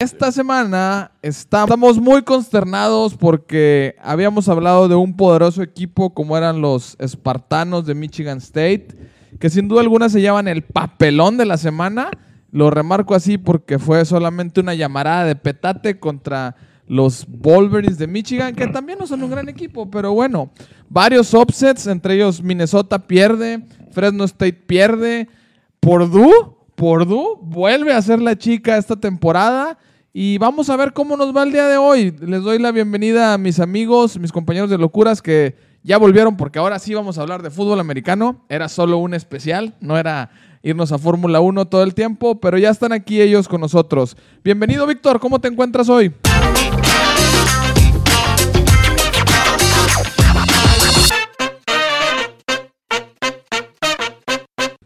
Esta semana estamos muy consternados porque habíamos hablado de un poderoso equipo como eran los Espartanos de Michigan State, que sin duda alguna se llevan el papelón de la semana. Lo remarco así porque fue solamente una llamarada de petate contra los Wolverines de Michigan, que también no son un gran equipo, pero bueno, varios upsets, entre ellos Minnesota pierde, Fresno State pierde, Purdue, Purdue vuelve a ser la chica esta temporada y vamos a ver cómo nos va el día de hoy. Les doy la bienvenida a mis amigos, mis compañeros de locuras que ya volvieron porque ahora sí vamos a hablar de fútbol americano. Era solo un especial, no era irnos a Fórmula 1 todo el tiempo, pero ya están aquí ellos con nosotros. Bienvenido Víctor, ¿cómo te encuentras hoy?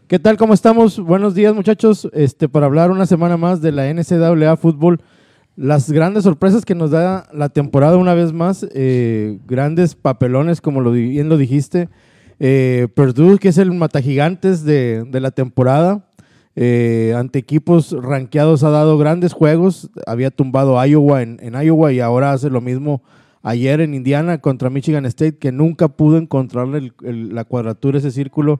¿Qué tal? ¿Cómo estamos? Buenos días, muchachos. Este, para hablar una semana más de la NCAA Fútbol. Las grandes sorpresas que nos da la temporada una vez más. eh, grandes papelones, como lo, bien lo dijiste. Eh, que es el matagigantes de, de la temporada. eh, ante equipos rankeados ha dado grandes juegos. Había tumbado Iowa en, Iowa y ahora hace lo mismo ayer en Indiana contra Michigan State, que nunca pudo encontrarle el- la cuadratura, ese círculo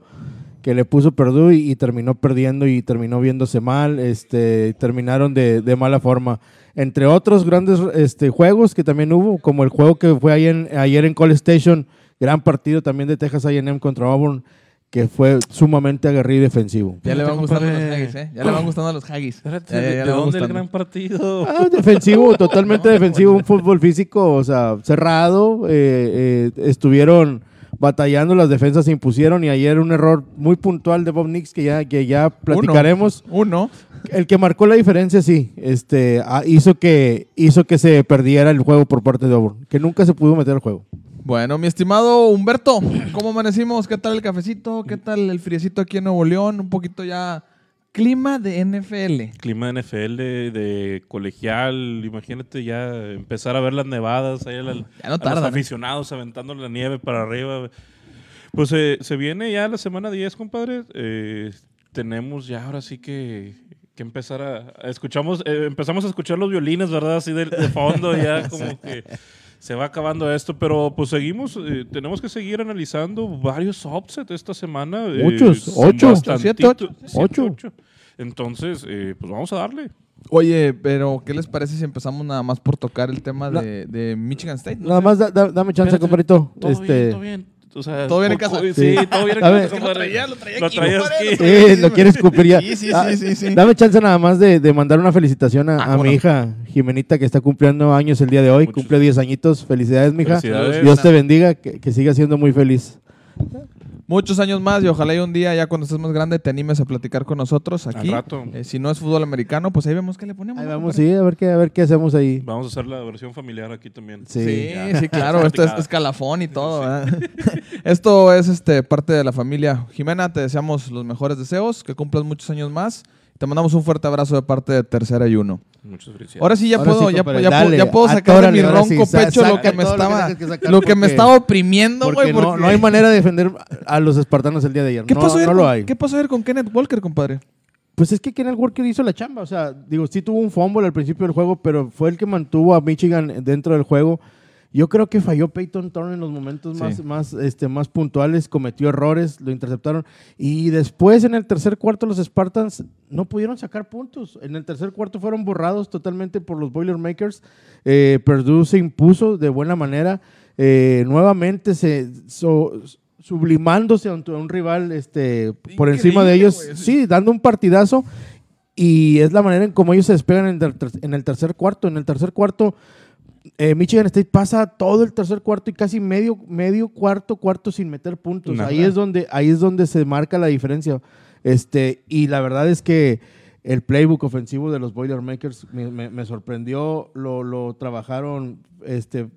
que le puso Purdue y, y terminó perdiendo y terminó viéndose mal, este, terminaron de, de mala forma. Entre otros grandes este, juegos que también hubo, como el juego que fue ayer en, ayer en College Station, gran partido también de Texas A&M contra Auburn, que fue sumamente aguerrido y defensivo. Ya le van gustando los haggis, ¿eh? Ya le van gustando los haggis. Espérate, Ya, ya, ya ¿de dónde el gran partido? Ah, defensivo, totalmente defensivo, un fútbol físico, o sea, cerrado. eh, eh, estuvieron batallando, las defensas se impusieron y ayer un error muy puntual de Bob Nix que ya, que ya platicaremos. Uno. El que marcó la diferencia, sí, este, ah, hizo, que, hizo que se perdiera el juego por parte de Auburn, que nunca se pudo meter al juego. Bueno, mi estimado Humberto, ¿cómo amanecimos? ¿Qué tal el cafecito? ¿Qué tal el friecito aquí en Nuevo León? Un poquito ya clima de NFL. Clima de NFL, de, de colegial, imagínate ya empezar a ver las nevadas, ahí a, la- Ya no a tardan, los ¿eh? aficionados aventando la nieve para arriba. Pues eh, se viene ya la semana 10, compadre. Eh, tenemos ya ahora sí que, que empezar a, a escuchamos, eh, empezamos a escuchar los violines, ¿verdad? Así de, de fondo ya como que se va acabando esto, pero pues seguimos, eh, tenemos que seguir analizando varios upsets esta semana. eh, Muchos, ocho, siete, ocho. siete, Ocho. Entonces, eh, pues vamos a darle. Oye, pero ¿qué les parece si empezamos nada más por tocar el tema La- de, de Michigan State? Nada más da- da- dame chance, compadrito. Todo Este, bien, todo bien. O sea, ¿Todo bien en casa? Sí, Sí. todo bien en casa, lo traía, lo traía Lo aquí, Sí, lo quieres escupir ya. Sí, sí, Ah, sí, sí, sí. Dame chance nada más de, de mandar una felicitación a, Ah, a mi no. hija Jimenita, que está cumpliendo años el día de hoy. Muchos- Cumple 10 añitos. Felicidades, mija. Felicidades. Dios te bendiga, que, que sigas siendo muy feliz. Muchos años más y ojalá y un día, ya cuando estés más grande, te animes a platicar con nosotros aquí. rato. Eh, si no es fútbol americano, pues ahí vemos qué le ponemos. Ahí ¿no, vamos, sí, a ver qué, a ver qué hacemos ahí. Vamos a hacer la versión familiar aquí también. Sí. Sí, claro. Esto es escalafón y todo. Esto es este, parte de la familia. Jimena, te deseamos los mejores deseos, que cumplas muchos años más. Te mandamos un fuerte abrazo de parte de Tercera y Uno. Muchas felicidades. Ahora sí ya Ahora puedo, sí, ya, ya dale, ya puedo sacar de mi sí, ronco pecho lo que me todo lo que estaba, que lo que me estaba oprimiendo, güey. no, porque- no hay manera de defender a los espartanos el día de ayer. ¿Qué no, pasó ayer no con- lo hay. ¿Qué pasó ayer con Kenneth Walker, compadre? Pues es que Kenneth Walker hizo la chamba. O sea, digo, sí tuvo un fumble al principio del juego, pero fue el que mantuvo a Michigan dentro del juego. Yo creo que falló Peyton Thorne en los momentos Sí. más, más, este, más puntuales, cometió errores, lo interceptaron. Y después en el tercer cuarto los Spartans no pudieron sacar puntos. En el tercer cuarto fueron borrados totalmente por los Boilermakers. Eh, Purdue se impuso de buena manera. Eh, nuevamente se so- sublimándose ante un rival este, por encima de ellos. Sí, dando un partidazo. Y es la manera en cómo ellos se despegan en el, ter- en el tercer cuarto. En el tercer cuarto, eh, Michigan State pasa todo el tercer cuarto y casi medio, medio cuarto, cuarto sin meter puntos. Nada. Ahí es, donde, ahí es donde se marca la diferencia. Este, y la verdad es que el playbook ofensivo de los Boilermakers me, me- me sorprendió. Lo, lo trabajaron este,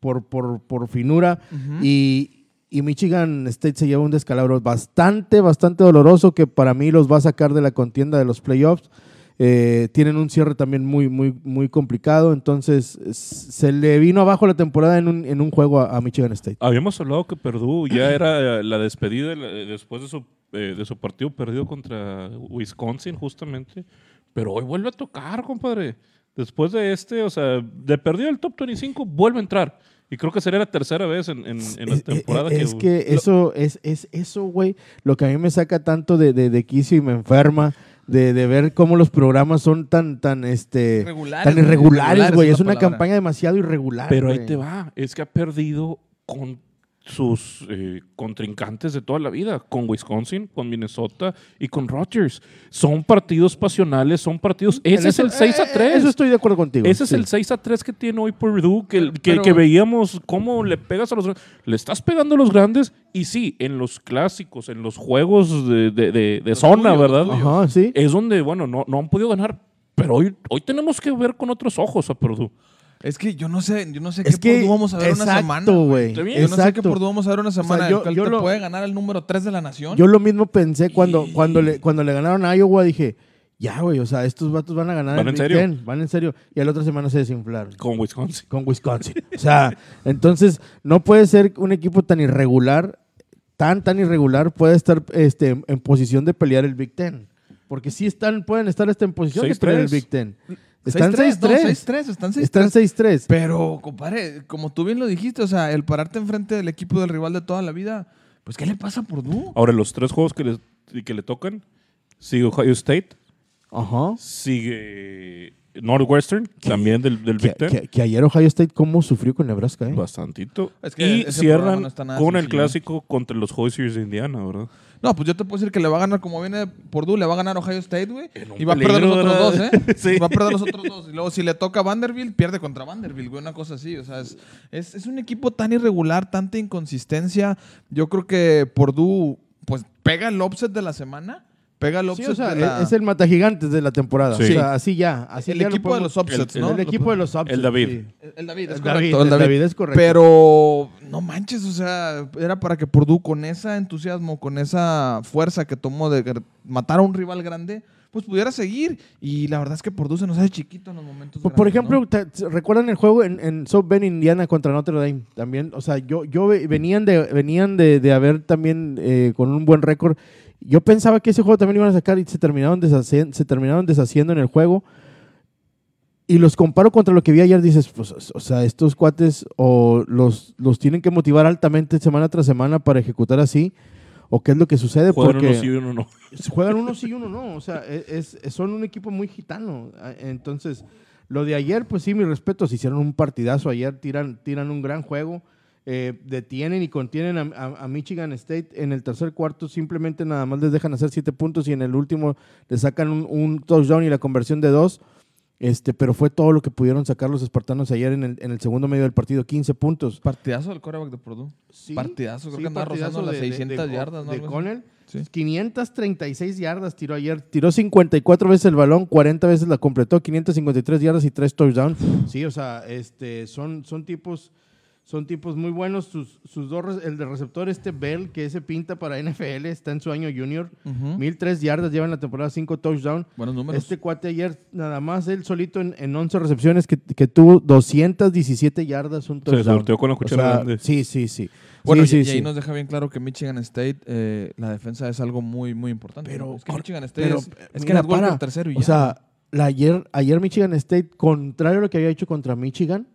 por, por, por finura. y, y Michigan State se lleva un descalabro bastante, bastante doloroso que para mí los va a sacar de la contienda de los playoffs. Eh, tienen un cierre también muy, muy, muy complicado. Entonces, se le vino abajo la temporada en un, en un juego a, a Michigan State. Habíamos hablado que Purdue ya era eh, la despedida la- después de su, eh, de su partido perdido contra Wisconsin, justamente. Pero hoy vuelve a tocar, compadre. Después de este, o sea, de perdido el top 25, vuelve a entrar. Y creo que sería la tercera vez en, en- en la temporada es, que... que eso, es, es eso, güey, lo que a mí me saca tanto de, de, de quicio y me enferma. De, de ver cómo los programas son tan, tan, este, Irregulares, tan irregulares, güey. es una palabra. campaña demasiado irregular. Pero ahí te va. Es que ha perdido con sus eh, contrincantes de toda la vida, con Wisconsin, con Minnesota y con Rogers. Son partidos pasionales, son partidos... Ese es el eso- 6 a eh, 3. Eso estoy de acuerdo contigo. Ese es sí. el 6 a 3 que tiene hoy Purdue, que, que, Pero- que veíamos cómo le pegas a los grandes. Le estás pegando a los grandes y sí, en los clásicos, en los juegos de, de- de- de zona, tuyos, ¿verdad? Ajá, sí. Es donde, bueno, no, no han podido ganar. Pero hoy, hoy tenemos que ver con otros ojos a Purdue. Es que yo no sé, yo no sé Es qué que, Purdue vamos a ver una exacto, semana. Yo no sé qué Exacto. Purdue vamos a ver una semana. yo- el cual yo te lo- puede ganar el número 3 de la nación. Yo lo mismo pensé cuando, cuando, le, cuando le ganaron a Iowa, dije, ya, güey, o sea, estos vatos van a ganar ¿Van el en Big serio? Ten, van en serio. Y a la otra semana se desinflaron. Con Wisconsin. con Wisconsin. O sea, entonces no puede ser un equipo tan irregular, tan, tan irregular, puede estar este, en posición de pelear el Big Ten. Porque sí están, pueden estar hasta en posición de 6-3. pelear el Big Ten. Están 6-3, no, 6-3. 6-3, están 6-3. Están 6-3. Pero, compadre, como tú bien lo dijiste, o sea, el pararte enfrente del equipo del rival de toda la vida, pues, ¿qué le pasa a Purdue? Ahora, los tres juegos que le, que le tocan, sigue Ohio State, Ajá. sigue Northwestern, también del, del Que, Big Ten. que- que ayer Ohio State cómo sufrió con Nebraska, ¿eh? Bastantito. Es que y ese programa cierran no está nada con el sencillo. clásico contra los Hoosiers de Indiana, ¿verdad? No, pues yo te puedo decir que le va a ganar, como viene Purdue, le va a ganar Ohio State, güey. Y va a perder los otros dos. ¿eh? Sí. Va a perder los otros dos. Y luego, si le toca a Vanderbilt, pierde contra Vanderbilt, güey. Una cosa así. O sea, es, es, es un equipo tan irregular, tanta inconsistencia. Yo creo que Purdue, pues, pega el offset de la semana. Pega el Sí, offset o sea, de la... es el matagigantes de la temporada. Sí. O sea, así ya. Así el ya lo equipo de los offsets, el- ¿no? El equipo de los upsets, El David. sí. El, David, es El correcto. David, el el David. Es correcto. Pero no manches, o sea, era para que Purdue con ese entusiasmo, con esa fuerza que tomó de matar a un rival grande, pues pudiera seguir. Y la verdad es que Purdue se nos hace chiquito en los momentos. Por, por grandes, ejemplo, ¿no? te- te- ¿recuerdan el juego en, en South Bend, Indiana contra Notre Dame? También, o sea, yo, yo ve- venían de, venían de, de haber también eh, con un buen récord. Yo pensaba que ese juego también lo iban a sacar y se terminaron, se terminaron deshaciendo en el juego. Y los comparo contra lo que vi ayer, dices, pues, o sea, estos cuates o los, los tienen que motivar altamente semana tras semana para ejecutar así, o qué es lo que sucede. Juegan porque uno sí y uno no. se juegan uno sí y uno no. O sea, es, es- son un equipo muy gitano. Entonces, lo de ayer, pues sí, mis respetos. Hicieron un partidazo ayer, tiran, tiran un gran juego. Eh, detienen y contienen a, a- a Michigan State en el tercer cuarto. Simplemente nada más les dejan hacer siete puntos y en el último le sacan un, un touchdown y la conversión de dos. Este, pero fue todo lo que pudieron sacar los espartanos ayer en el, en el segundo medio del partido, 15 puntos. Partidazo del coreback de Purdue. Sí, Partidazo, creo sí, que andaba rozando las de- de- 600 de- yardas, ¿no? De. Connell. Sí. 536 yardas tiró ayer. Tiró 54 veces el balón, 40 veces la completó, 553 yardas y 3 touchdowns. Sí, o sea, este, son, son tipos... Son tipos muy buenos. Sus, sus dos, el de receptor, este Bell, que ese pinta para NFL, está en su año junior. Ujú. 1003 yardas, lleva en la temporada 5 touchdowns. Buenos números. Este cuate ayer, nada más él solito en, en 11 recepciones, que, que tuvo 217 yardas, un Se touchdown. sorteó con la O cuchara sea, grande. Sí, sí, sí. Bueno, Sí, y, sí, y ahí sí. nos deja bien claro que Michigan State, eh, la defensa es algo muy, muy importante. Pero- es que Michigan State pero, es, es que mira, para. tercero y O ya. sea, la ayer, ayer Michigan State, contrario a lo que había hecho contra Michigan,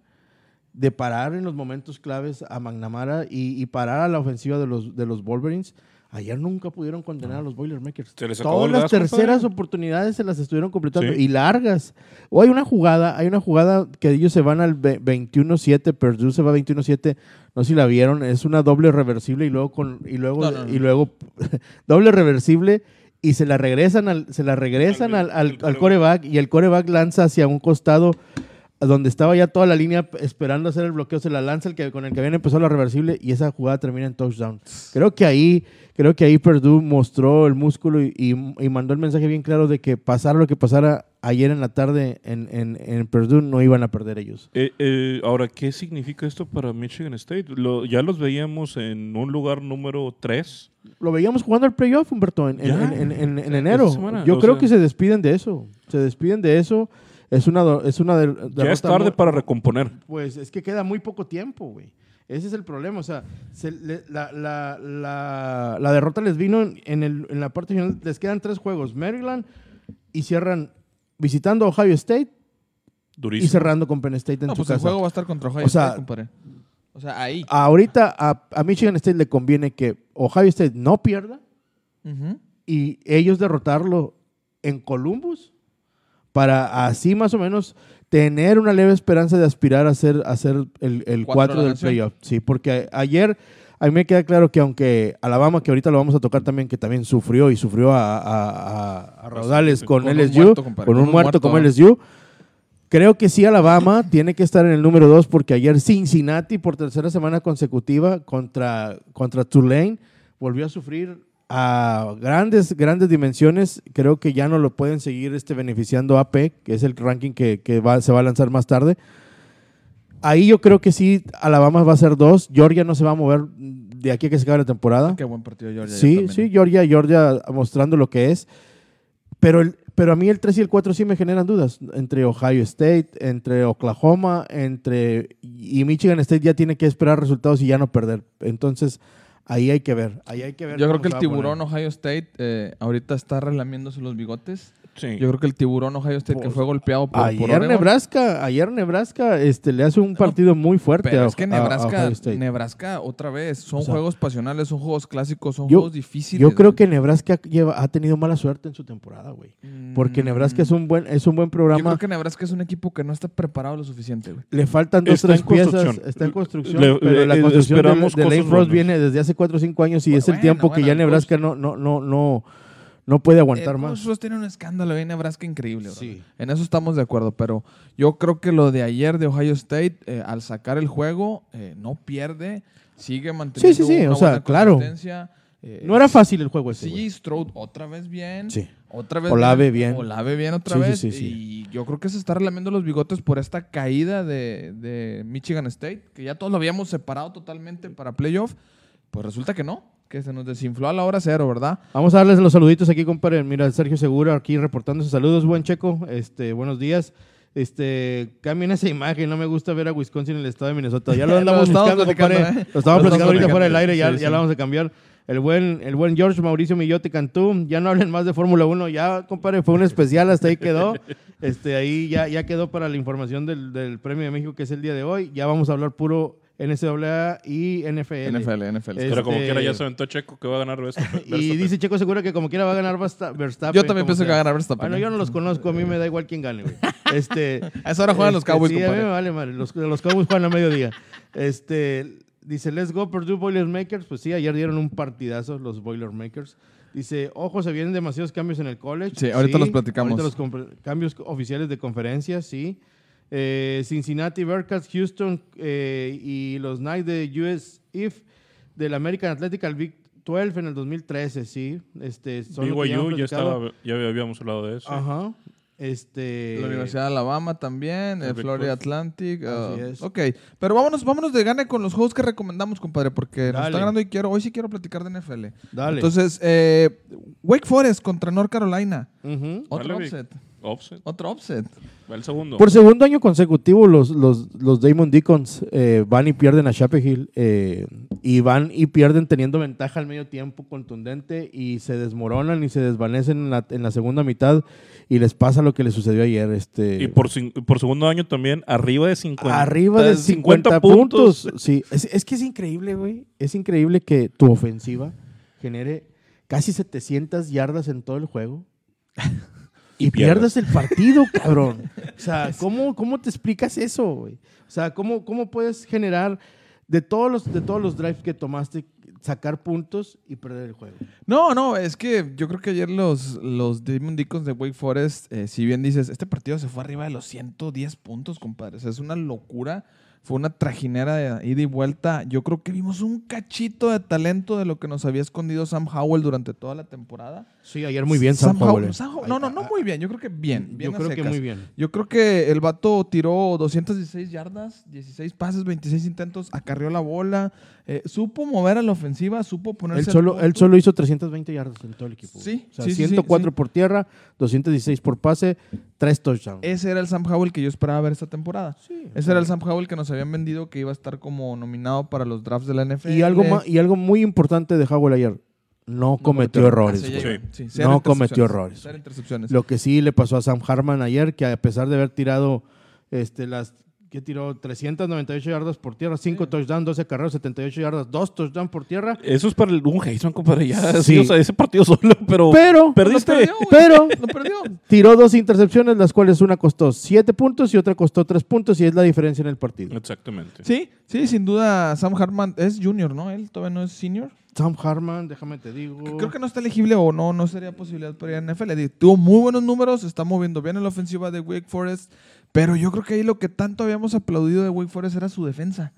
de parar en los momentos claves a McNamara y, y parar a la ofensiva de los, de los Wolverines, ayer nunca pudieron contener a los Boilermakers. Se les acabó Todas las gas, terceras compadre. oportunidades se las estuvieron completando Sí. y largas. O hay una jugada, hay una jugada que ellos se van al ve- 21-7, Purdue se va 21-7, no sé si la vieron, es una doble reversible y luego con y luego No, no, no. y luego doble reversible y se la regresan al se la regresan al, Al- al, al al coreback y el coreback lanza hacia un costado donde estaba ya toda la línea esperando hacer el bloqueo, se la lanza el que con el que habían empezado la reversible y esa jugada termina en touchdown. Creo que ahí creo que ahí Purdue mostró el músculo y, y- y mandó el mensaje bien claro de que pasara lo que pasara ayer en la tarde en, en, en Purdue no iban a perder ellos. Eh, eh, ahora, ¿qué significa esto para Michigan State? Lo- ya los veíamos en un lugar número 3. Lo veíamos jugando el playoff, Humberto, en, en- Ya. en- en- en Esta enero. Yo o creo sea- que se despiden de eso. Se despiden de eso. Es una, do- es una de- Ya es derrota tarde muy- para recomponer. Pues es que queda muy poco tiempo, güey. Ese es el problema. O sea, se le- la, la- la- la derrota les vino en, en el- en la parte final. Les quedan tres juegos. Maryland y cierran visitando Ohio State, Durísimo. y cerrando con Penn State en No, su pues el juego va a estar contra Ohio O sea- State, compadre. O sea, ahí. Ahorita a, a Michigan State le conviene que Ohio State no pierda y ellos derrotarlo en Columbus para así más o menos tener una leve esperanza de aspirar a ser, a ser el, el Cuatro 4 de la del playoff. Sí, porque ayer a mí me queda claro que aunque Alabama, que ahorita lo vamos a tocar también, que también sufrió y sufrió a, a- a- a raudales con, Con LSU, muerto, con un un muerto, muerto, como. LSU, creo que sí Alabama tiene que estar en el número 2 porque ayer Cincinnati por tercera semana consecutiva contra, contra Tulane volvió a sufrir a grandes, grandes dimensiones. Creo que ya no lo pueden seguir este, beneficiando AP, que es el ranking que, que va- se va a lanzar más tarde. Ahí yo creo que sí, Alabama va a ser dos. Georgia no se va a mover de aquí a que se acabe la temporada. Qué buen partido, Georgia. Sí, sí, Georgia, Georgia mostrando lo que es. Pero, el- pero a mí el 3 y el 4 sí me generan dudas. Entre Ohio State, entre Oklahoma, entre... Y Michigan State ya tiene que esperar resultados y ya no perder. Entonces, ahí hay que ver. Ahí hay que ver Yo creo que el tiburón. Ohio State eh, ahorita está relamiéndose los bigotes. Sí. Yo creo que el tiburón Ohio State que Pues, fue golpeado por, Ayer. Nebraska, ayer Nebraska este, le hace un partido muy fuerte Pero a, es que a- a Nebraska, Ohio State. Nebraska otra vez, son O sea, juegos pasionales, son juegos clásicos, son yo- juegos difíciles. Yo creo que Nebraska lleva, ha tenido mala suerte en su temporada, güey. Porque Mm, Nebraska es un buen, es un buen Yo programa. creo que Nebraska es un equipo que no está preparado lo suficiente, güey. Le faltan dos, Está tres piezas. Está en construcción. Le- pero le- la eh, construcción de, de Lane Frost viene desde hace cuatro o cinco años y es el Bueno, tiempo que ya Nebraska no, no, no, no, no puede aguantar Eh, más. Pues tiene un escándalo ahí en Nebraska increíble. Sí. En eso estamos de acuerdo, pero yo creo que lo de ayer de Ohio State, eh, al sacar el juego, eh, no pierde, sigue manteniendo Sí, sí, sí, una o sea, buena claro. consistencia. eh, No era fácil el juego ese. CJ güey. Stroud otra vez bien. Sí. Otra vez Olave bien. Olave bien otra Sí, sí, vez. sí, sí. Y yo creo que se está relamiendo los bigotes por esta caída de, de Michigan State, que ya todos lo habíamos separado totalmente para playoff. Pues resulta que no, que se nos desinfló a la hora cero, ¿verdad? Vamos a darles los saluditos aquí, compadre. Mira, Sergio Segura aquí reportando sus saludos. Buen checo. Este, buenos días. Este, cambien esa imagen. No me gusta ver a Wisconsin en el estado de Minnesota. Ya lo andamos buscando, compadre. ¿eh? Lo estamos Lo platicando ahorita fuera del aire. Ya, Sí, ya lo vamos a cambiar. El buen, el buen George Mauricio Millote Cantú. Ya no hablen más de Fórmula 1. Ya, compadre, fue un especial. Hasta ahí quedó. Este, ahí ya, ya quedó para la información del, del Premio de México, que es el día de hoy. Ya vamos a hablar puro NCAA y NFL. NFL, NFL. Es- Pero como Este- quiera ya se aventó Checo que va a ganar Verstappen. Y dice Checo Segura que como quiera va a ganar Versta- Verstappen. Yo también pienso que va a ganar Verstappen. Bueno, ¿eh? yo no los conozco, a mí me da igual quién gane, güey. Este, A esa hora juegan los este, Cowboys, Sí, a mí compadre. me vale madre. Los, los Cowboys juegan a mediodía. Este, dice, let's go Purdue Boilermakers. Pues sí, ayer dieron un partidazo los Boilermakers. Dice, ojo, se vienen demasiados cambios en el college. Sí, ahorita los platicamos. Ahorita los cambios oficiales de conferencia, sí. Eh, Cincinnati, Bearcats, Houston eh, y los Knights de US IF del American Athletic al Big 12 en el 2013, sí. Este, son BYU ya, estaba, ya habíamos hablado de eso. Ajá. Este, La Universidad de Alabama también, el Florida. Atlantic. Así ah, es. Ok, pero vámonos, vámonos de gane con los juegos que recomendamos, compadre, porque nos Dale. está ganando y quiero, hoy sí quiero platicar de NFL. Dale. Entonces, eh, Wake Forest contra North Carolina. Otro upset. Offset. Otro upset. Va el segundo. Por segundo año consecutivo, los, los, los Damon Deacons eh, van y pierden a Chapel Hill eh, y van y pierden teniendo ventaja al medio tiempo contundente y se desmoronan y se desvanecen en la, en la segunda mitad y les pasa lo que les sucedió ayer. Este, Y por, por segundo año también, arriba de 50. arriba de 50, puntos. Sí, es, es que es increíble, güey. Es increíble que tu ofensiva genere casi 700 yardas en todo el juego. Y, Y pierdas el partido, cabrón. O sea, ¿cómo, cómo te explicas eso, güey? O sea, ¿cómo, ¿cómo puedes generar de todos, los, de todos los drives que tomaste, sacar puntos y perder el juego? No, no, es que yo creo que ayer los, los Demon Deacons de Wake Forest, eh, si bien dices, este partido se fue arriba de los 110 puntos, compadre. O sea, es una locura. Fue una trajinera de ida y vuelta. Yo creo que vimos un cachito de talento de lo que nos había escondido Sam Howell durante toda la temporada. Sí, ayer muy bien Sam, Howell. eh. Sam Howell- no, no, no muy bien. Yo creo que bien. bien Yo creo que secas. muy bien. Yo creo que el vato tiró 216 yardas, 16 pases, 26 intentos, acarrió la bola, eh, supo mover a la ofensiva, supo ponerse Él solo, él solo hizo 320 yardas en todo el equipo. Sí, O sea, sí, sí, sí, 104 sí. por tierra, 216 por pase, 3 touchdowns. Ese era el Sam Howell que yo esperaba ver esta temporada. Ese era el Sam Howell que nos habían vendido que iba a estar como nominado para los drafts de la NFL. Y algo, y algo muy importante de Howell ayer, no, cometió errores. Sí, cero No cometió errores. Lo que sí le pasó a Sam Harman ayer, que a pesar de haber tirado Este, las que tiró 398 yardas por tierra, 5 touchdowns, 12 carreras, 78 yardas, 2 touchdowns por tierra. Eso es para el, un Jason, compadre. Ya, Sí. sí. o sea, ese partido solo, pero. Pero, perdiste. Perdió, pero Lo perdió. tiró dos intercepciones, las cuales una costó 7 puntos y otra costó 3 puntos, y es la diferencia en el partido. Exactamente. Sí, sí, sin duda Sam Hartman es junior, ¿no? Él todavía no es senior. Sam Harman, déjame te digo. Creo que no está elegible o no, no sería posibilidad para ir a NFL. Tuvo muy buenos números, está moviendo bien en la ofensiva de Wake Forest, pero yo creo que ahí lo que tanto habíamos aplaudido de Wake Forest era su defensa.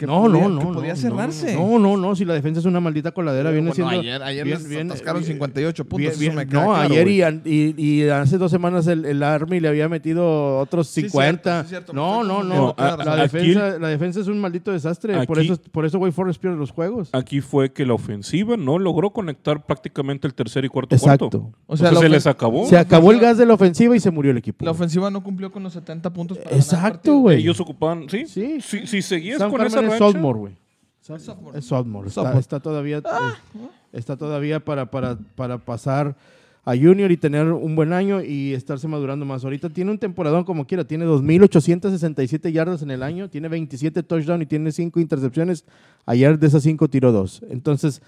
Que no, podía, no, no. que no, podía no, cerrarse. No, no, no, si la defensa es una maldita coladera, viene Bueno, siendo. ayer, ayer bien- atascaron bien- 58 puntos. bien- eso me queda no, claro, ayer y, y- y hace dos semanas el, el Army le había metido otros Sí, 50. cierto, sí, cierto, me no, no, no. La. Aquí- defensa, la defensa es un maldito desastre. por eso, por eso Wake Forest pierde los juegos. Aquí fue que la ofensiva no logró conectar prácticamente el tercer y cuarto Exacto. cuarto. O sea, se les acabó. Se acabó el gas de la ofensiva y se murió el equipo. La ofensiva no cumplió con los 70 puntos para Exacto, güey. Ellos ocupaban, sí. Sí. Si, si seguías con esa es sophomore, güey. Es sophomore. Es sophomore. Está, todavía, eh, está todavía para, para, para pasar a junior y tener un buen año y estarse madurando más. Ahorita tiene un temporadón como quiera. Tiene 2.867 yardas en el año, tiene 27 touchdowns y tiene 5 intercepciones. Ayer de esas 5 tiró 2. Entonces,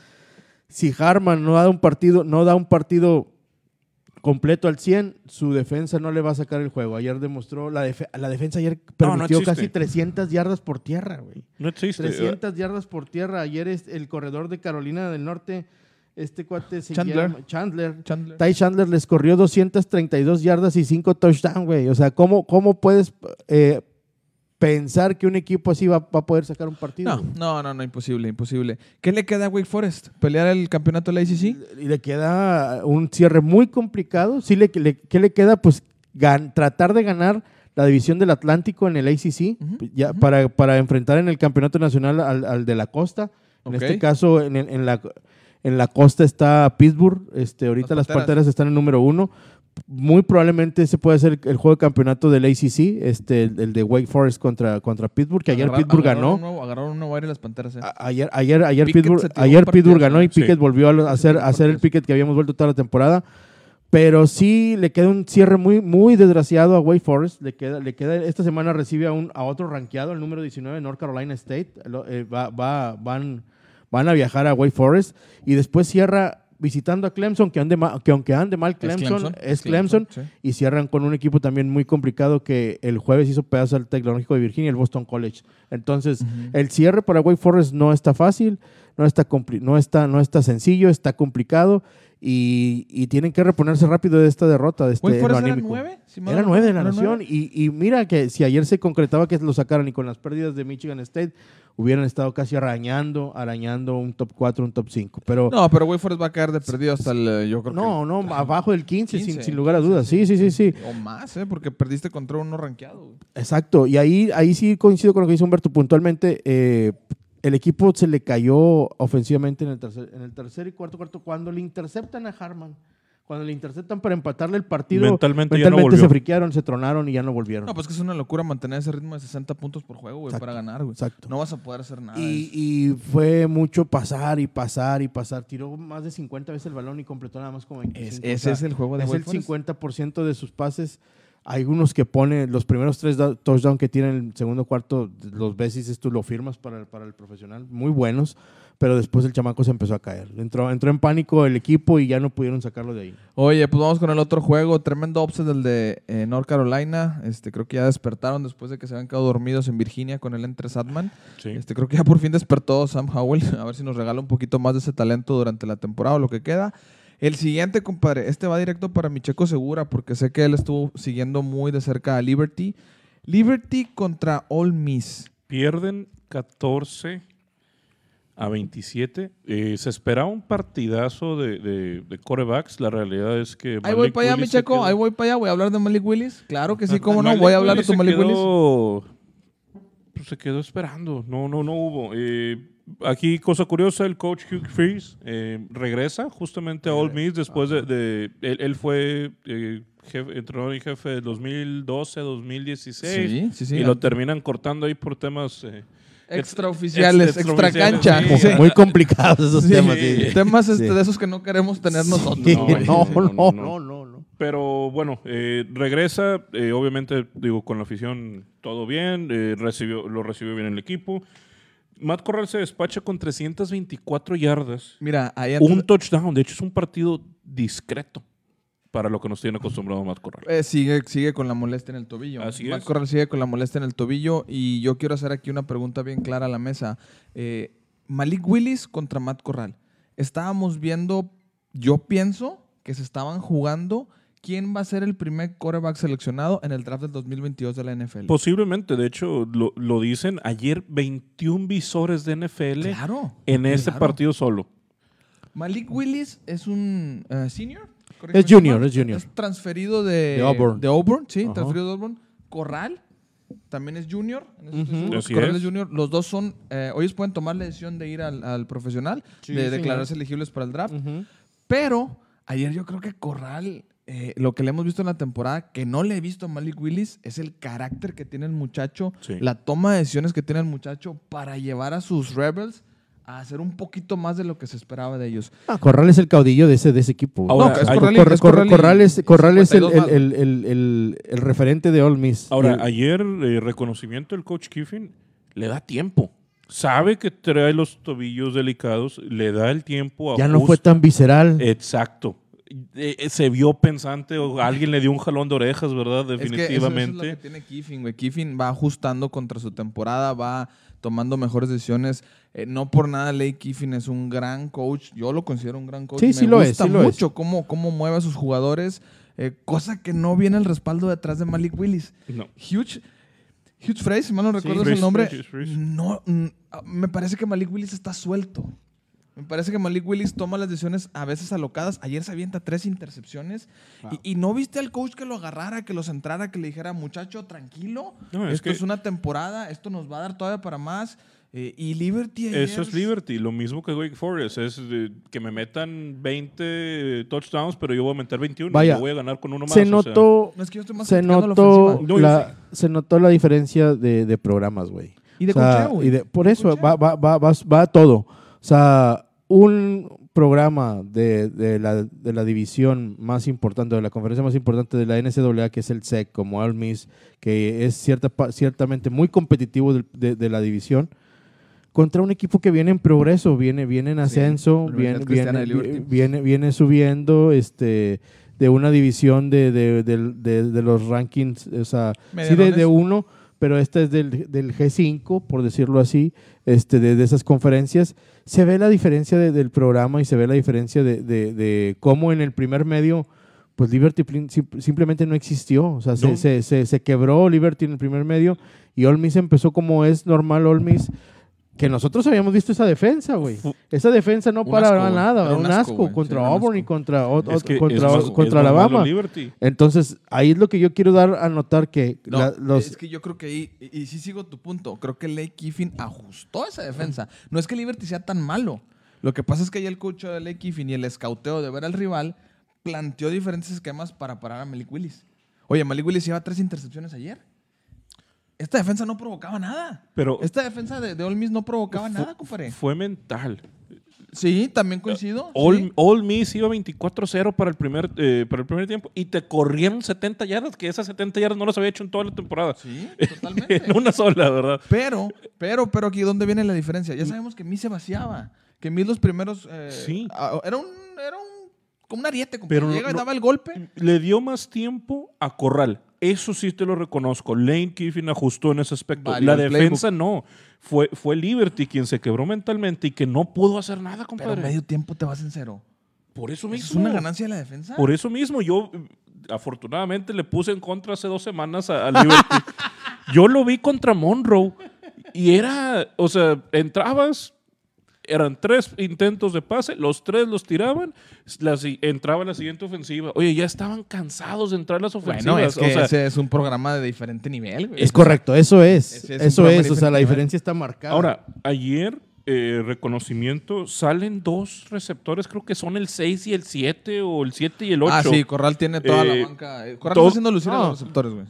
si Harman no da un partido, no da un partido completo al 100, su defensa no le va a sacar el juego. Ayer demostró, la, defe- la defensa ayer No, no permitió casi 300 yardas por tierra, güey. no existe. 300 yardas por tierra. Ayer es el corredor de Carolina del Norte, este cuate se Chandler. llama Chandler. Chandler. Ty Chandler les corrió 232 yardas y 5 touchdowns, güey. O sea, ¿cómo, cómo puedes eh, pensar que un equipo así va, va a poder sacar un partido? No, no, no, no, imposible, imposible. ¿Qué le queda a Wake Forest? ¿Pelear el campeonato de la ACC? Le queda un cierre muy complicado. Sí, le, le- ¿qué le queda? Pues gan- tratar de ganar la división del Atlántico en el ACC Ujú, ya, ujú. para, para enfrentar en el campeonato nacional al, al de la costa. En este caso, en, en la, en la costa está Pittsburgh. Este, ahorita Las las. Panteras están en número uno. Muy probablemente ese puede ser el juego de campeonato del ACC, este, el, el de Wake Forest contra, contra Pittsburgh, que ayer Agarrar- Pittsburgh agarraron ganó. Nuevo, agarraron un nuevo aire las panteras. eh. A- Ayer, ayer, ayer, Pickett Pittsburgh, ayer Pittsburgh ganó y sí. Pickett volvió a hacer, un hacer el. Pickett que habíamos vuelto toda la temporada. Pero sí le queda un cierre muy, muy desgraciado a Wake Forest. Le queda, le queda, esta semana recibe a, un, a otro rankeado, el número 19, North Carolina State. Lo- eh, va, va- van, van a viajar a Wake Forest. Y después cierra visitando a Clemson, que, ande que aunque ande mal Clemson, es Clemson. sí. Y cierran con un equipo también muy complicado que el jueves hizo pedazo al Tecnológico de Virginia, el Boston College. Entonces, el cierre para Wake Forest no está fácil, no está, no está, no está sencillo, está complicado y, y tienen que reponerse rápido de esta derrota. De este, ¿Wake en lo Forest era nueve? Si mal Era no nueve de la recuerdo, ¿era nación. Y, y mira que si ayer se concretaba que lo sacaran y con las pérdidas de Michigan State, hubieran estado casi arañando, arañando un top 4, un top 5. Pero No, pero Wake Forest va a caer de perdido hasta el. eh, Yo creo no, que. no, abajo del 15, sin, 15, sin lugar a dudas. Sí, sí, sí, sí. O más, ¿eh? Porque perdiste contra uno rankeado. Exacto, y ahí, ahí sí coincido con lo que dice Humberto puntualmente. eh, el equipo se le cayó ofensivamente en el, tercer, en el tercer y cuarto cuarto cuando le interceptan a Harman. Cuando le interceptan para empatarle el partido, Mentalmente ya no mentalmente se friquearon, se tronaron y ya no volvieron. No, pues que es una locura mantener ese ritmo de 60 puntos por juego, güey, para ganar, güey. exacto. No vas a poder hacer nada. y, y fue mucho pasar y pasar y pasar. Tiró más de 50 veces el balón y completó nada más como 25. Es- O ese sea, es el juego de es el Forest. 50% de sus pases. Hay unos que pone los primeros tres touchdowns que tiene el segundo cuarto, los ves y dices tú lo firmas para el, para el profesional, muy buenos, pero después el chamaco se empezó a caer. Entró, entró en pánico el equipo y ya no pudieron sacarlo de ahí. Oye, pues vamos con el otro juego. Tremendo upset del de eh, North Carolina. Este, creo que ya despertaron después de que se habían quedado dormidos en Virginia con el entre Sadman. Sí. Este, creo que ya por fin despertó Sam Howell. A ver si nos regala un poquito más de ese talento durante la temporada o lo que queda. El siguiente, compadre, este va directo para mi checo segura porque sé que él estuvo siguiendo muy de cerca a Liberty. Liberty contra All Miss. Pierden 14 a 27. Eh, se esperaba un partidazo de, de, de corebacks. La realidad es que. Ahí voy para allá, mi Willis checo. Ahí voy para allá. Voy a hablar de Malik Willis. Claro que sí, cómo no. Voy a hablar de tu Malik Willis. pues, se quedó esperando. No, no, no hubo. Eh, aquí, cosa curiosa, el coach Hugh Freeze eh, regresa justamente a All Miss después de... de- él, él fue jefe, entrenador y jefe de 2012, 2016. Sí, sí, sí. Y lo terminan cortando ahí por temas... Extraoficiales, ex- extra extraoficiales, cancha. sí. Muy complicados esos Sí, temas. sí. Temas este, Sí. de esos que no queremos tener nosotros. Sí, No, No, no, no, no, no, no. no, no. pero bueno, eh, regresa, eh, obviamente, digo, con la afición todo bien, eh, recibió, lo recibió bien el equipo. Matt Corral se despacha con 324 yardas, Mira, ahí un touchdown. De hecho, es un partido discreto para lo que nos tiene acostumbrado Matt Corral. Eh, sigue, sigue con la molestia en el tobillo. Así Matt es. Corral sigue con la molestia en el tobillo. Y yo quiero hacer aquí una pregunta bien clara a la mesa. Eh, Malik Willis contra Matt Corral. Estábamos viendo, yo pienso que se estaban jugando quién va a ser el primer quarterback seleccionado en el draft del 2022 de la NFL. Posiblemente, de hecho, lo, lo dicen ayer 21 visores de NFL claro. en ese claro. partido solo. Malik Willis es un eh, senior. Es junior, mal. es junior. Es transferido de, De Auburn. de Auburn, sí, Ajá. transferido de Auburn. Corral también es junior. en eso estoy Ujú. seguro. Así Corral es. es junior. Los dos son, eh, ellos pueden tomar la decisión de ir al, al profesional, Sí, de declararse elegibles para el draft. Pero ayer yo creo que Corral, eh, lo que le hemos visto en la temporada, que no le he visto a Malik Willis, es el carácter que tiene el muchacho, Sí. la toma de decisiones que tiene el muchacho para llevar a sus Rebels a hacer un poquito más de lo que se esperaba de ellos. Ah, Corral es el caudillo de ese, de ese equipo. Ahora, no, es Corral, es Corral es, y Corral es el, 52 el, el- el- el- el referente de Ole Miss. Ahora, El- ayer, eh, reconocimiento del coach Kiffin, le da tiempo. Sabe que trae los tobillos delicados, le da el tiempo. ya no fue tan visceral. Exacto. Eh, eh, se vio pensante o alguien le dio un jalón de orejas, ¿verdad? Es que eso- eso es Definitivamente. lo que tiene Kiffin, güey. Kiffin va ajustando contra su temporada, va tomando mejores decisiones. Eh, no por nada Lake Kiffin es un gran coach. Yo lo considero un gran coach. Sí, Me sí lo es, gusta sí lo es. mucho cómo, cómo mueve a sus jugadores, eh, cosa que no viene el respaldo detrás de Malik Willis. No. Huge, Huge Freeze, si mal no recuerdo es el nombre. No, ah, me parece que Malik Willis está suelto. Me parece que Malik Willis toma las decisiones a veces alocadas. Ayer se avienta tres intercepciones. Y, y no viste al coach que lo agarrara, que lo centrara, que le dijera, muchacho, tranquilo. No, es esto que- es una temporada, esto nos va a dar todavía para más. Eh, y Liberty ayer- Eso es Liberty, lo mismo que Wake Forest, es de que me metan 20 touchdowns, pero yo voy a meter 21 Vaya, y yo voy a ganar con uno más. se o sea. notó, No, es que yo estoy más se la notó, la, se notó la diferencia de, de programas, güey. Y de O sea, cocheo, güey. y de- por eso cocheo. va, va, va, va, va todo. O sea, un programa de, de la, de la división más importante, de la conferencia más importante de la NCAA, que es el SEC, como Miss, que es cierta, pa- ciertamente muy competitivo de, de la división, contra un equipo que viene en progreso, viene, viene en ascenso, viene, viene, viene, viene subiendo este, de una división de, de, de- de los rankings, o sea, sí de, uno, pero este es del, del G5, por decirlo así, este, de, de esas conferencias. Se ve la diferencia de- del programa y se ve la diferencia de, cómo en el primer medio, pues Liberty simplemente no existió. O sea, se, No. se, se, se quebró Liberty en el primer medio y Ole Miss empezó como es normal Ole Miss. Que nosotros habíamos visto esa defensa, güey. Esa defensa no Un para asco, güey. nada, Era un, un asco, güey. contra Sí, Auburn y contra, o- Es que contra, es más- contra es más malo Alabama. Entonces, ahí es lo que yo quiero dar a notar que No, la- los, es que yo creo que ahí, y, y sí sigo tu punto, creo que Lake Kiffin ajustó esa defensa. No es que Liberty sea tan malo. Lo que pasa es que ahí el coach de Lake Kiffin y el escauteo de ver al rival planteó diferentes esquemas para parar a Malik Willis. Oye, Malik Willis lleva tres intercepciones ayer. Esta defensa no provocaba nada. Pero Esta defensa de, de Ole Miss no provocaba nada, compadre. fue mental. Sí, también coincido. All, sí. All Miss iba 24-0 para, el primer, eh, para el primer tiempo y te corrieron 70 yardas, que esas 70 yardas no las había hecho en toda la temporada. Sí, totalmente. en una sola, ¿verdad? Pero, pero, pero aquí dónde viene la diferencia. Ya sabemos que Miss se vaciaba. Que Miss los primeros. eh, Sí. Era un. Era un. Como un ariete, compadre. Pero no- Llega y daba el golpe. Le dio más tiempo a Corral. Eso sí te lo reconozco. Lane Kiffin ajustó en ese aspecto. Valió la defensa no. Fue, fue Liberty quien se quebró mentalmente y que no pudo hacer nada, Pero compadre. medio tiempo te vas en cero. Por eso ¿Eso mismo. ¿Es una ganancia de la defensa? Por eso mismo, yo eh, afortunadamente le puse en contra hace dos semanas a, a Liberty. yo lo vi contra Monroe y era, o sea, entrabas, eran tres intentos de pase, los tres los tiraban, entraba la siguiente ofensiva. Oye, ya estaban cansados de entrar las ofensivas. Bueno, es que o sea, ese es un programa de diferente nivel. güey. Es correcto, eso es. Eso es, o sea, la nivel. diferencia está marcada. Ahora, ayer, eh, reconocimiento, salen dos receptores, creo que son el 6 y el 7 o el 7 y el 8. Ah, sí, Corral tiene toda Eh, la banca. Eh, Corral está haciendo lucir a no. los receptores, güey.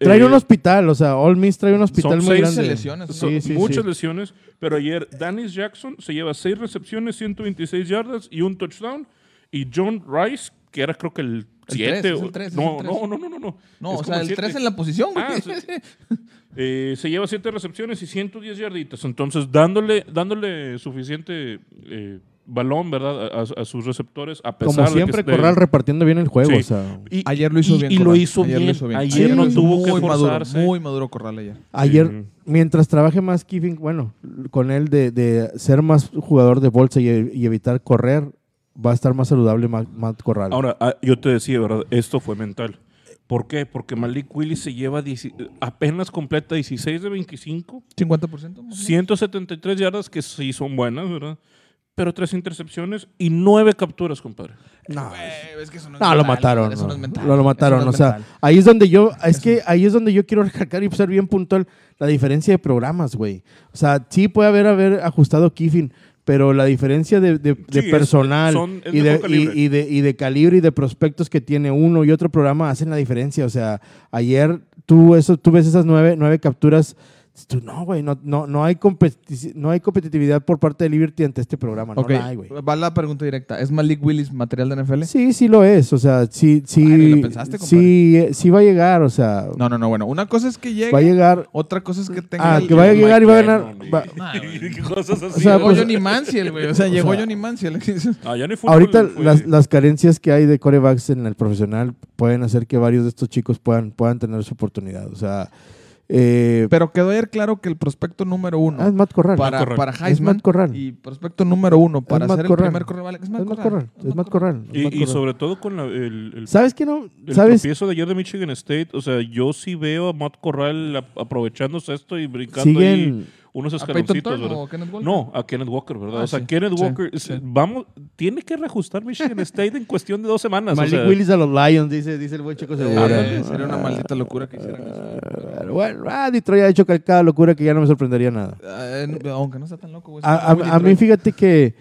trae Eh, un hospital, o sea, Ole Miss trae un hospital Son muy seis grande. lesiones, ¿no? Son Sí, sí, muchas sí. lesiones, pero ayer Dennis Jackson se lleva 6 recepciones, 126 yardas y un touchdown. Y John Rice, que era creo que el El siete. tres, es o- el tres, es no, el no, tres. no, no, no, no. No, Es o sea, el siete. 3 en la posición, güey. Ah, sí. Eh, se lleva siete recepciones y 110 yarditas. Entonces, dándole, dándole suficiente eh, balón, ¿verdad? A, sus receptores, a pesar Como de que siempre, esté- Corral repartiendo bien el juego. Sí. O sea, Y- Ayer lo hizo y- bien. Y lo hizo Ayer bien. lo hizo bien. Ayer no tuvo que maduro, forzarse. muy maduro Corral ayer. ayer, mientras trabaje más Kiffin, bueno, con él de, de ser más jugador de bolsa y, y evitar correr, va a estar más saludable Matt, Matt Corral. Ahora, ah, yo te decía, ¿verdad? Esto fue mental. ¿Por qué? Porque Malik Willis se lleva 10 apenas completa 16 de 25, 50%. más o menos. 173 yardas que sí son buenas, ¿verdad? Pero tres intercepciones y nueve capturas, compadre. no, es que eso no es No, lo mataron. Eso no es mental. Lo, lo mataron. Eso no o sea, mental. ahí es donde yo, es que ahí es donde yo quiero recalcar y ser bien puntual la diferencia de programas, güey. O sea, sí puede haber haber ajustado Kiffin, pero la diferencia de, de- de Sí, es- personal es y, de y, calibre. y de, y de calibre y de prospectos que tiene uno y otro programa hacen la diferencia. O sea, ayer tú, eso, tú ves esas nueve, nueve capturas. Tú, no, güey, no, no, no, hay competi- no hay competitividad por parte de Liberty ante este programa. No la hay, güey. va la pregunta directa. ¿Es Malik Willis material de NFL? Sí, sí lo es. O sea, sí, sí, Ay, ¿lo pensaste, sí, eh, sí va a llegar. O sea, No, no, no. Bueno, una cosa es que llegue. va a llegar. Otra cosa es que tenga. Ah, el- que vaya a llegar y va a ganar. Va- cosas así. O sea, Llegó pues- Johnny Manziel, güey. O sea, llegó sea, Johnny Manziel. Ah, ya ni fútbol, Ahorita fue- las, las carencias que hay de corebacks en el profesional pueden hacer que varios de estos chicos puedan, puedan tener su oportunidad. O sea, eh, Pero quedó ayer claro que el prospecto número uno ah, es Matt Corral. para, Corral. para Es Heisman Matt Corral. y prospecto número uno para Matt ser el Corral. primer corredor es Matt es Matt Corral. Corral. Es Matt Corral. es Y, Matt y Corral. sobre todo con la- el, el, ¿Sabes qué no? el ¿Sabes? tropiezo de ayer de Michigan State, o sea, yo sí veo a Matt Corral ap- aprovechándose esto y brincando ahí Siguen. Unos ¿A escaloncitos, ¿verdad? o Kenneth Walker? No, a Kenneth Walker, ¿verdad? Ah, o sea, sí, Kenneth Walker, sí. vamos, tiene que reajustar Michigan State en cuestión de dos semanas. o Malik sea, Willis a los Lions, dice, dice el buen chico seguro. Eh, sería una maldita locura que hicieran eso. Pero Bueno, ah, Detroit ha hecho cada locura que ya no me sorprendería nada. Eh, aunque no está tan loco, güey. A, a- a mí fíjate que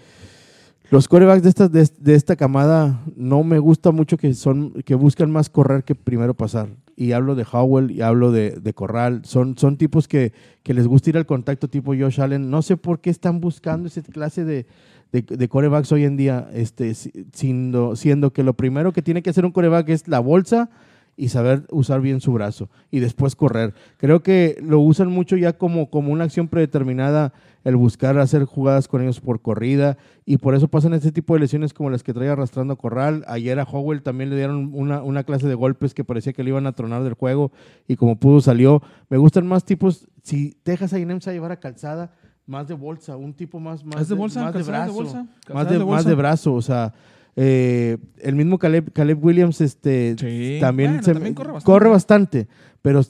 los corebacks de esta, de, de esta camada no me gusta mucho que son que buscan más correr que primero pasar. Y hablo de Howell y hablo de, de Corral. Son, son tipos que, que les gusta ir al contacto tipo Josh Allen. No sé por qué están buscando esa clase de, de, de corebacks hoy en día, este, si- siendo, siendo que lo primero que tiene que hacer un coreback es la bolsa y saber usar bien su brazo y después correr. Creo que lo usan mucho ya como, como una acción predeterminada el buscar hacer jugadas con ellos por corrida y por eso pasan este tipo de lesiones como las que trae arrastrando Corral. Ayer a Howell también le dieron una, una clase de golpes que parecía que le iban a tronar del juego y como pudo salió. Me gustan más tipos, si Texas A&M se a llevar a calzada, más de bolsa, un tipo más, más ¿Es de bolsa? más de ¿Calzada de brazo, bolsa? más ¿Calzada de, más de brazo, o sea, eh, el mismo Caleb, Caleb Williams este, Sí. también, Bueno, se- también corre bastante. corre bastante, pero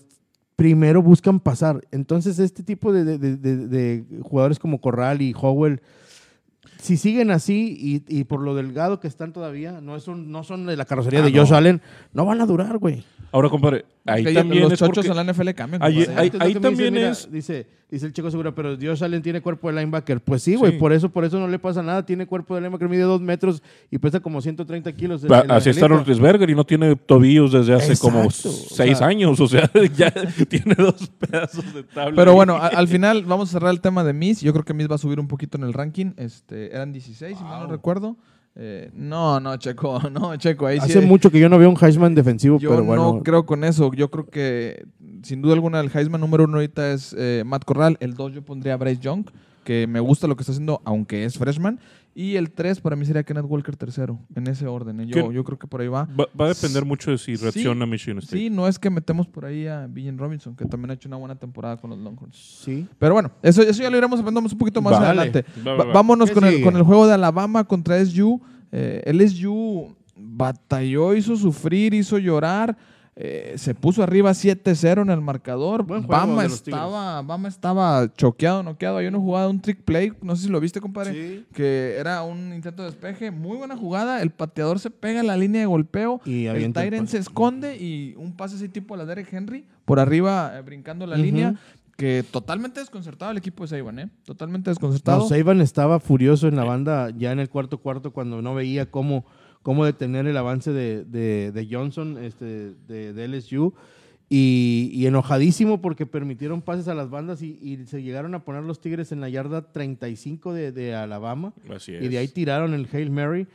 primero buscan pasar. Entonces, este tipo de, de- de- de- de jugadores como Corral y Howell, si siguen así y, y por lo delgado que están todavía, no, es un- no son de la carrocería Ah, de Josh no. Allen, no van a durar, güey. Ahora, compadre, ahí Que también los es chochos en la NFL cambian. Ahí- es también mira, es- Dice, dice el chico seguro, pero Josh Allen tiene cuerpo de linebacker. Pues sí, güey, Sí. por eso, por eso no le pasa nada. Tiene cuerpo de linebacker, mide dos metros y pesa como 130 kilos. el- Va- el Así está. Roethlisberger y no tiene tobillos desde hace como o seis sea- años. O sea, ya tiene dos pedazos de tabla. Pero ahí. bueno, a- al final vamos a cerrar el tema de Miss. Yo creo que Miss va a subir un poquito en el ranking. Este, eran 16, si mal no recuerdo. Eh, no, no, Checo, no, Checo. Ahí sí- Hace mucho que yo no veo un Heisman defensivo, Yo pero bueno. no creo con eso. Yo creo que sin duda alguna el Heisman número uno ahorita es eh, Matt Corral. El dos yo pondría a Bryce Young, que me gusta lo que está haciendo, aunque es freshman. Y el tres para mí sería Kenneth Walker tercero, en ese orden. ¿eh? Yo, yo creo que por ahí va. Va, va a depender mucho de si Sí, reacciona Michigan State. Sí, no es que metemos por ahí a Villan Robinson, que también ha hecho una buena temporada con los Longhorns. Sí. Pero bueno, eso, eso ya lo iremos aprendiendo un poquito más Vale. adelante. Va, va, Va- va. vámonos ¿Qué con el, con el juego de Alabama contra SU. Eh, el SU batalló, hizo sufrir, hizo llorar. Eh, se puso arriba 7-0 en el marcador. Buen juego Bama de los Tigres. estaba, Bama estaba choqueado, noqueado. Hay una jugada, un trick play, no sé si lo viste, compadre, Sí. que era un intento de despeje. Muy buena jugada. El pateador se pega en la línea de golpeo. Y el pase. se esconde y un pase así tipo a la Derek Henry por arriba eh, brincando la línea. Que totalmente desconcertado el equipo de Saiban, ¿eh? Totalmente desconcertado. No, Saban estaba furioso en la banda ya en el cuarto cuarto cuando no veía cómo, cómo detener el avance de, de- de Johnson este, de, de LSU y, y enojadísimo porque permitieron pases a las bandas y, y se llegaron a poner los Tigres en la yarda 35 de, de Alabama Así y de ahí es. tiraron el Hail Mary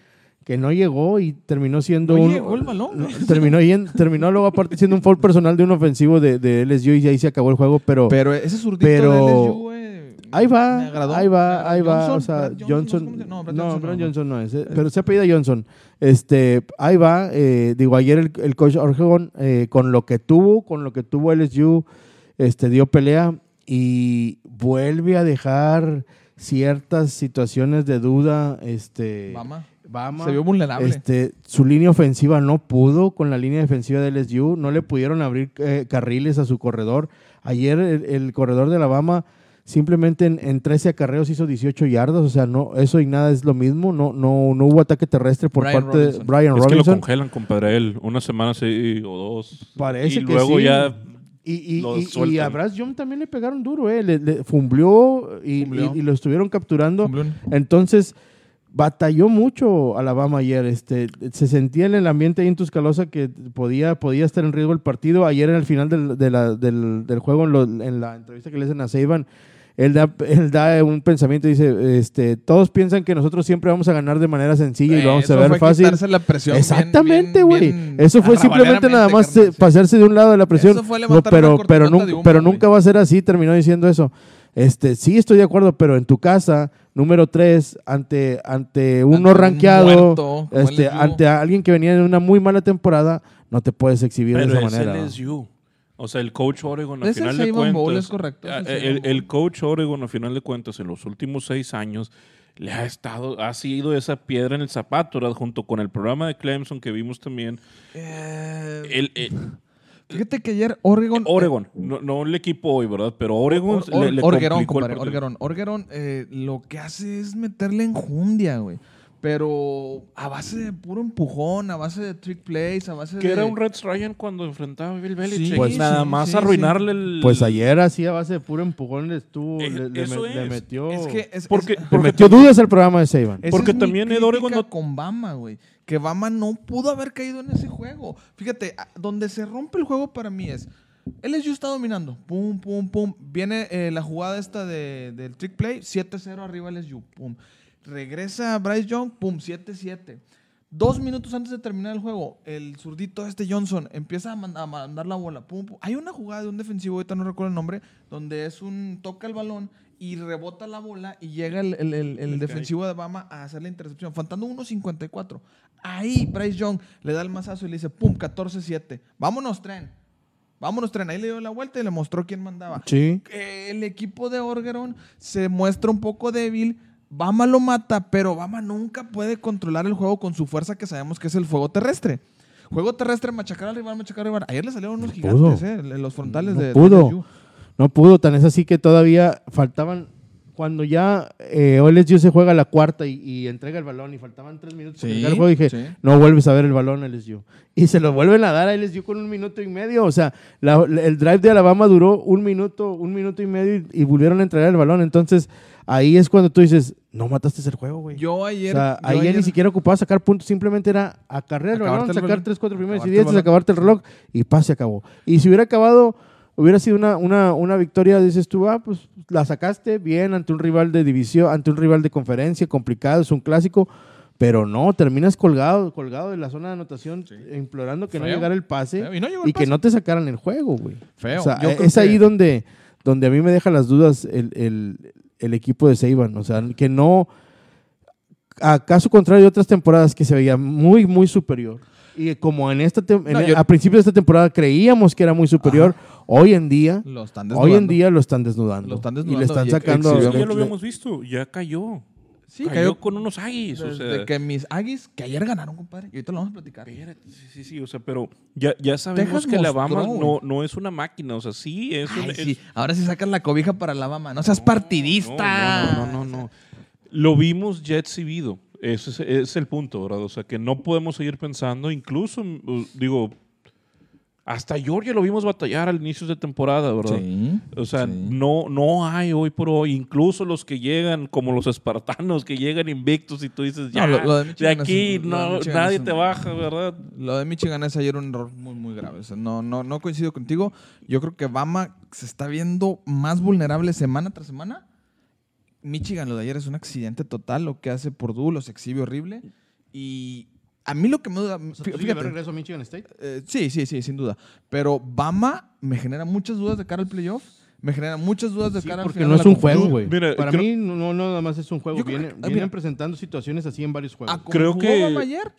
que no llegó y terminó siendo No un... llegó el balón. no, terminó, yen- terminó luego aparte siendo un foul personal de un ofensivo de, de LSU y ahí se acabó el juego, pero... Pero ese zurdito Pero- de LSU, Ahí va, ahí va, ahí va. Johnson, O sea, Johnson. No, Brad Johnson, no. Johnson no es. eh, Pero se apellida Johnson. Este, ahí va. eh, digo, ayer el, el coach Orgegon, eh, con lo que tuvo, con lo que tuvo LSU, este, dio pelea y vuelve a dejar ciertas situaciones de duda. Este, Bama. Bama. Se vio vulnerable. Este, su línea ofensiva no pudo con la línea defensiva de LSU, no le pudieron abrir eh, carriles a su corredor. Ayer el, el corredor de Alabama simplemente en, en 13 acarreos hizo 18 yardas, o sea, no, eso y nada es lo mismo, no, no, no hubo ataque terrestre por Brian parte Robinson. de Brian Es que lo Robinson. congelan, compadre, él. Una semana sí o dos. Parece y que luego sí. ya Y, y, lo y- y a Bryce Young también le pegaron duro, eh, le, le fumblió y, Fumblió. y- y lo estuvieron capturando. Entonces, batalló mucho Alabama ayer. Este, se sentía en el ambiente ahí en Tuscaloosa que podía, podía estar en riesgo el partido. Ayer en el final del, de la- del, del juego, en, lo- en la entrevista que le hacen a Saban, él da, él da un pensamiento y dice, este, todos piensan que nosotros siempre vamos a ganar de manera sencilla y lo vamos Eso a ver fue fácil. la presión Exactamente, güey. Eso fue simplemente nada más eh, carnal, sí. pasarse de un lado de la presión. Eso fue No, pero, pero, nunca, humo, pero nunca va a ser así, terminó diciendo eso. Este, sí, estoy de acuerdo, pero en tu casa, número 3, ante, ante uno Ante un rankeado, muerto, este, ante alguien que venía de una muy mala temporada, no te puedes exhibir Pero de esa es manera. ¿no? LSU. O sea, el coach Oregon, a Es el final de Bowl, cuentas. es correcto, es el coach Oregon, a final de cuentas, en los últimos seis años, le ha estado, ha sido esa piedra en el zapato, ¿verdad? junto con el programa de Clemson que vimos también. Eh, El, el- Fíjate que ayer Oregon. Oregon, no, no el equipo hoy, ¿verdad? Pero Oregon Or- Or- le, le complicó el compadre. Orguerón, eh, lo que hace es meterle enjundia, güey. Pero a base de puro empujón, a base de trick plays, a base Que de... era un Red Ryan cuando enfrentaba a Bill Belichick. Sí, pues sí, nada más sí, arruinarle el. Pues ayer así a base de puro empujón le estuvo, Eh, le, le eso me- le es. metió, Es que... Es, Porque, porque metió dudas al programa de Saban. Porque también Ed Oregon crítica no- con Bama, güey. Que Bama no pudo haber caído en ese juego. Fíjate, donde se rompe el juego para mí es... LSU está dominando. Pum, pum, pum. Viene eh, la jugada esta de, del trick play. 7-0 arriba LSU. Pum. Regresa Bryce Young. Pum, 7-7. Dos minutos antes de terminar el juego, el zurdito este Johnson empieza a, a mandar la bola. Pum, pum. Hay una jugada de un defensivo, ahorita no recuerdo el nombre, donde es un toca el balón y rebota la bola y llega el, el- el- el defensivo de Bama a hacer la intercepción, faltando 1.54. Ahí Bryce Young le da el mazazo y le dice, pum, 14-7. Vámonos, tren. Vámonos, tren. Ahí le dio la vuelta y le mostró quién mandaba. Sí. Eh, El equipo de Orgeron se muestra un poco débil. Bama lo mata, pero Bama nunca puede controlar el juego con su fuerza que sabemos que es el fuego terrestre. Juego terrestre, machacar al rival, machacar al rival. Ayer le salieron unos gigantes, eh, los frontales No de, pudo. No pudo, tan es así que todavía faltaban. Cuando ya eh, LSU se juega la cuarta y, y entrega el balón y faltaban tres minutos para Sí, el juego, dije, sí. no vuelves a ver el balón a LSU. Y se lo vuelven a dar a LSU con un minuto y medio. O sea, la- el drive de Alabama duró un minuto, un minuto y medio y, y volvieron a entregar el balón. Entonces, ahí es cuando tú dices, no mataste el juego, güey. Yo ayer. o sea, ya ayer- ni siquiera ocupaba sacar puntos, simplemente era acarrear el balón, sacar tres, cuatro primeros y diez, acabarte el reloj y paz, se acabó. Y si hubiera acabado, hubiera sido una, una, una victoria, dices tú, ah, pues la sacaste bien ante un rival de división, ante un rival de conferencia, complicado, es un clásico, pero no, terminas colgado, colgado de la zona de anotación, implorando que no llegara el pase Feo. Y no llegó el y que no te sacaran el juego, güey. Feo. O sea, Yo creo es ahí que- donde, donde a mí me deja las dudas el, el- el equipo de Seiban. O sea, que no. A caso contrario de otras temporadas que se veía muy, muy superior. Y como en esta tem- en- No, yo- a principios de esta temporada creíamos que era muy superior, hoy en día, Lo están hoy en desnudando. día lo están desnudando. Lo están y le están y sacando. Sí, ya lo habíamos visto, ya cayó. Sí, cayó, cayó con unos Aggies. O sea, que mis Aggies, que ayer ganaron, compadre. Y ahorita lo vamos a platicar. Espérate, sí, sí, sí, o sea, pero ya, ya sabemos Texas que la Bama mostró, no, no es una máquina, o sea, sí es un... Ay, es- sí. Ahora sí sacas la cobija para la Bama. No seas partidista. No, no, no, no, no. Lo vimos ya exhibido. Ese es, es el punto, ¿verdad? O sea, que no podemos seguir pensando, incluso, uh, digo, hasta Georgia lo vimos batallar al inicio de temporada, ¿verdad? Sí, O sea, sí. no, no hay hoy por hoy, incluso los que llegan, como los espartanos, que llegan invictos y tú dices, ya, lo- lo de de, es aquí de no, Michigan nadie un- te baja, ¿verdad? Lo de Michigan es ayer un error muy, muy grave. O sea, no, no, no coincido contigo. Yo creo que Bama se está viendo más vulnerable semana tras semana. Michigan, lo de ayer es un accidente total. Lo que hace Purdue los exhibe horrible. Y a mí lo que me duda. O sea, fí- ¿tú sí le ves fíjate, regreso a Michigan State? eh, sí, sí, sí, sin duda. Pero Bama me genera muchas dudas de cara al playoff. Me genera muchas dudas de Sí, cara al porque no es un juego, güey. Para creo- mí no, no nada más es un juego. Viene- que- vienen mira. presentando situaciones así en varios juegos. Como Creo jugó que- Bama ayer,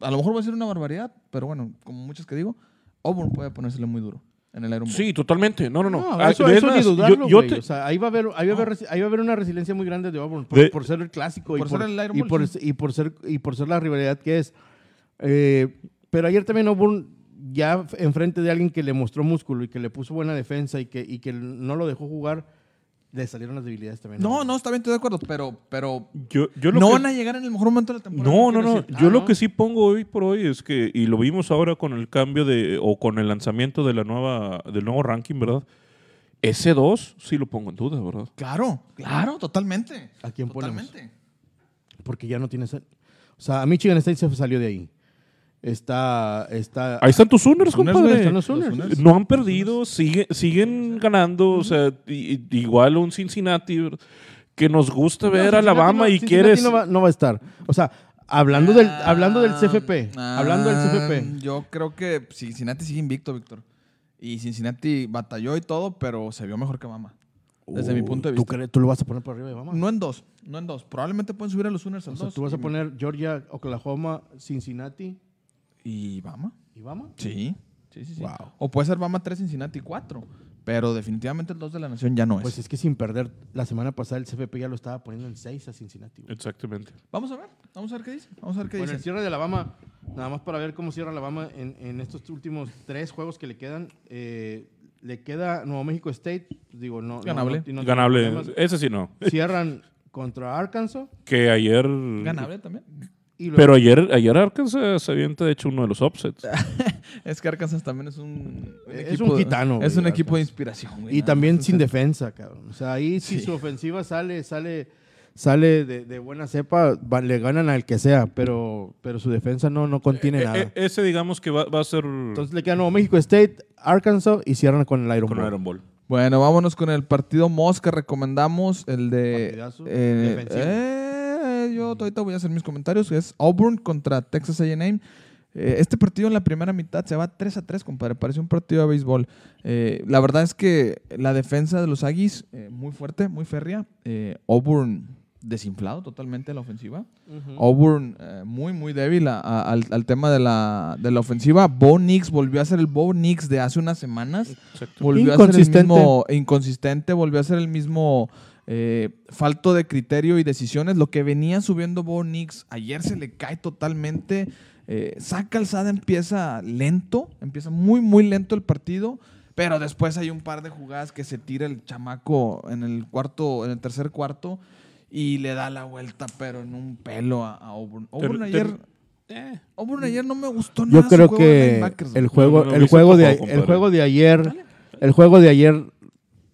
a lo mejor va a ser una barbaridad, pero bueno, como muchas que digo, Auburn puede ponérsele muy duro en el Iron Bowl. Sí, totalmente. No, no, no. No, Ah, eso, es eso ni yo- dudarlo, yo güey. te- O sea, ahí va a haber, ahí va a haber, ahí va a haber una resiliencia muy grande de Auburn por, De- por ser el clásico y Por por, ser el Iron y por, sí. y por ser y por ser la rivalidad que es. Eh, pero ayer también Auburn ya enfrente de alguien que le mostró músculo y que le puso buena defensa y que, y que no lo dejó jugar, le salieron las debilidades también. No, no, está bien, estoy de acuerdo, pero, pero yo, yo lo no que- van a llegar en el mejor momento de la temporada. No, no, no. decir. Yo Ah, lo ¿no? que sí pongo hoy por hoy es que, y lo vimos ahora con el cambio de, o con el lanzamiento de la nueva, del nuevo ranking, ¿verdad? Ese 2 sí lo pongo en duda, ¿verdad? Claro, claro, totalmente. ¿A quién ponemos? Totalmente. Porque ya no tienes. O sea, a Michigan State se salió de ahí. Está. está Ahí están tus Sooners, compadre. están los Sooners. Sooners. No han perdido, sigue- siguen ganando, o sea, igual un Cincinnati que nos gusta ver No, a Alabama Cincinnati y no- quieres... Cincinnati no va, no va a estar. O sea, hablando del, Ah, hablando del CFP. ah, hablando del CFP. Yo creo que Cincinnati sigue invicto, Víctor. Y Cincinnati batalló y todo, pero se vio mejor que Bama. Desde mi punto de ¿Tú, vista. crees- tú lo vas a poner por arriba de Bama? No en dos, no en dos. Probablemente pueden subir a los Sooners al o sea, dos. tú vas a poner Georgia, Oklahoma, Cincinnati ¿Y Bama? y Bama. Sí. Sí, sí, sí. Wow. O puede ser Bama 3, Cincinnati 4. Pero definitivamente el 2 de la nación ya no es. Pues es que sin perder, la semana pasada el CFP ya lo estaba poniendo en 6 a Cincinnati. güey. Exactamente. Vamos a ver, vamos a ver qué dice. Vamos a ver qué Bueno, el dice. cierre de Alabama, nada más para ver cómo cierra Alabama en, en estos últimos tres juegos que le quedan. eh, le queda Nuevo México State, digo, no. Ganable. no- no tiene Ganable. Ese sí no. Cierran contra Arkansas. Que ayer... Ganable también. Y luego- Pero ayer, ayer Arkansas se avienta, de hecho, uno de los upsets. Es que Arkansas también es un, Es un gitano, Es güey, un equipo de inspiración. güey, Y nada también sin defensa, cabrón. O sea, ahí si Sí. su ofensiva sale, sale, sale de, de buena cepa, va- le ganan al que sea, pero, pero su defensa no, no contiene Eh, nada. eh, ese, digamos, que va, va a ser Entonces le queda Nuevo México State, Arkansas y cierran con el Iron con. Iron Ball. Bueno, vámonos con el partido Mosca. Recomendamos el de. Partidazo. eh, Defensivo. Yo ahorita voy a hacer mis comentarios. Es Auburn contra Texas AM. Eh, este partido en la primera mitad se va 3 a 3, compadre. Parece un partido de béisbol. Eh, la verdad es que la defensa de los Aggies, eh, muy fuerte, muy férrea. Eh, Auburn desinflado totalmente la ofensiva. Auburn eh, muy, muy débil a- a- al, al tema de la, de la ofensiva. Bo Nix volvió a ser el Bo Nix de hace unas semanas. Exacto. Volvió a ser el Inconsistente. mismo inconsistente, volvió a ser el mismo eh, falto de criterio y decisiones. Lo que venía subiendo Bo Nix ayer se le cae totalmente. Eh, saca alzada, empieza lento, empieza muy, muy lento el partido. Pero después hay un par de jugadas que se tira el chamaco en el cuarto, en el tercer cuarto y le da la vuelta, pero en un pelo a, a Auburn. Ayer, Eh, Auburn ayer no me gustó nada. Yo su creo juego de que linebackers, el juego, No, no el juego de, el juego de ayer, el juego de ayer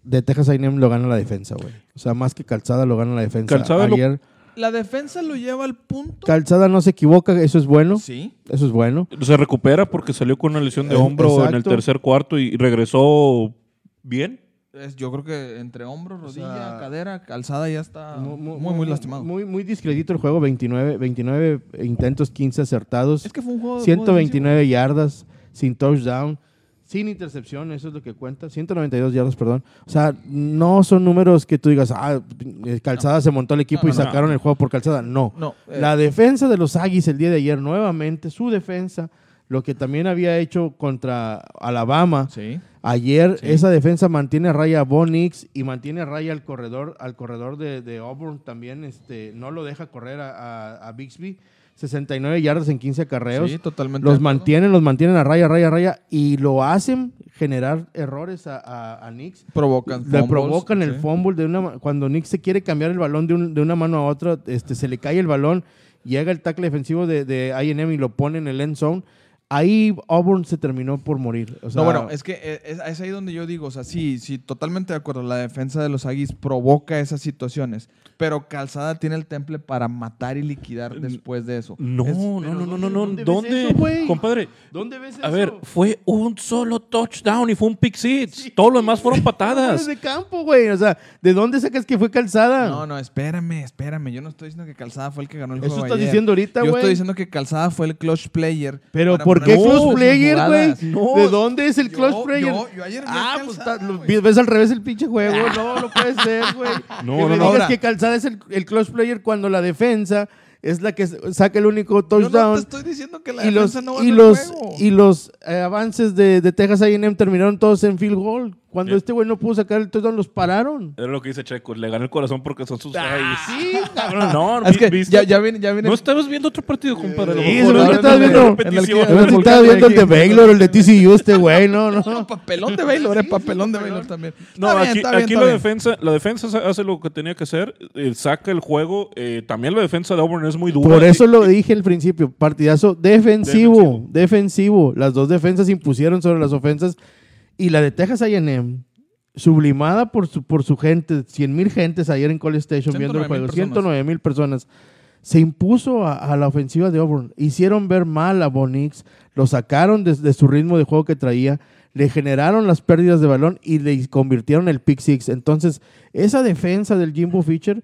de Texas A&M lo gana la defensa, güey. O sea, más que Calzada lo gana la defensa. Calzada lo- ayer La defensa lo lleva al punto. Calzada no se equivoca, eso es bueno, Sí. eso es bueno. se recupera porque salió con una lesión de Eh, hombro en el exacto. tercer cuarto y regresó bien. Es- yo creo que entre hombro, rodilla, sea, cadera, calzada ya está Mu- muy, mu- muy, lastimado. Muy, muy discredito el juego, 29, 29 intentos, 15 acertados, es que fue un juego. 129 yardas, sin touchdown, sin intercepción, eso es lo que cuenta, 192 yardas, perdón. O sea, no son números que tú digas, ah, eh, Calzada se montó el equipo No, y no, sacaron el juego por Calzada. No. No, eh, La defensa de los Aggies el día de ayer, nuevamente, su defensa, lo que también había hecho contra Alabama. Sí. Ayer Sí. esa defensa mantiene a raya a Bonix y mantiene a raya al corredor, al corredor de, de Auburn también, este, no lo deja correr a, a- a Bixby. 69 yardas en 15 acarreos. Sí, totalmente. los mantienen, los mantienen a raya, raya, raya y lo hacen generar errores a, a, a Knicks. Provocan. Le fumbles, provocan el sí. fumble de una cuando Nick se quiere cambiar el balón de, un- de una mano a otra, este, se le cae el balón, llega el tackle defensivo de, de A&M y lo pone en el end zone. Ahí Auburn se terminó por morir. O sea, no, bueno, es que eh, es, es ahí donde yo digo, o sea, sí, sí, totalmente de acuerdo. La defensa de los Aggies provoca esas situaciones, pero Calzada tiene el temple para matar y liquidar después de eso. No, Es- no, no, no, ¿dónde- no, no. dónde ves ¿Dónde? eso, güey? Compadre, ¿dónde ves a eso? ver, fue un solo touchdown y fue un pick six. Todo lo demás fueron patadas. de campo, güey. O sea, ¿de dónde sacas que fue calzada? No, no, espérame, espérame. Yo no estoy diciendo que Calzada fue el que ganó el Eso juego estás ayer. diciendo ahorita, Yo güey. estoy diciendo que Calzada fue el clutch player. Pero para ¿por qué close sus player, güey? No. ¿De dónde es el Yo- close player? yo- yo ayer ah, pues ves al revés el pinche juego. No, no puede ser, güey. No, que no, me no. digas Ahora- que Calzada es el, el close player cuando la defensa es la que saca el único Yo no touchdown. te estoy diciendo que la y los, defensa no y ganó el los, juego. y los eh, avances de, de Texas A&M terminaron todos en field goal. Cuando Sí. este güey no pudo sacar el touchdown, los pararon. Era lo que dice Checo. Le gané el corazón porque son sus Ah, seis. sí, cabrón. No, Es que ¿viste? ya, ya viene, ya viene. No estabas viendo otro partido, compadre. Sí, que estabas viendo repetición. en el que- Yo en pensé que estaba viendo el de Baylor el de TCU, este güey, no, no. No, papelón de Baylor, eh, papelón de Baylor también. No, Está aquí, bien, la defensa, la defensa sa- hace lo que tenía que hacer, eh, saca el juego. eh, también la defensa de Auburn es muy dura. Por eso lo dije al principio, partidazo defensivo, Defensivo. defensivo. Las dos defensas impusieron sobre las ofensas y la de Texas A&M sublimada por su, por su gente, 100 mil gentes ayer en College Station viendo el 109,000 juego, personas. 109 mil personas. Se impuso a, a la ofensiva de Auburn. Hicieron ver mal a Bonix, lo sacaron de, de su ritmo de juego que traía, le generaron las pérdidas de balón y le convirtieron el pick six. Entonces, esa defensa del Jimbo Fisher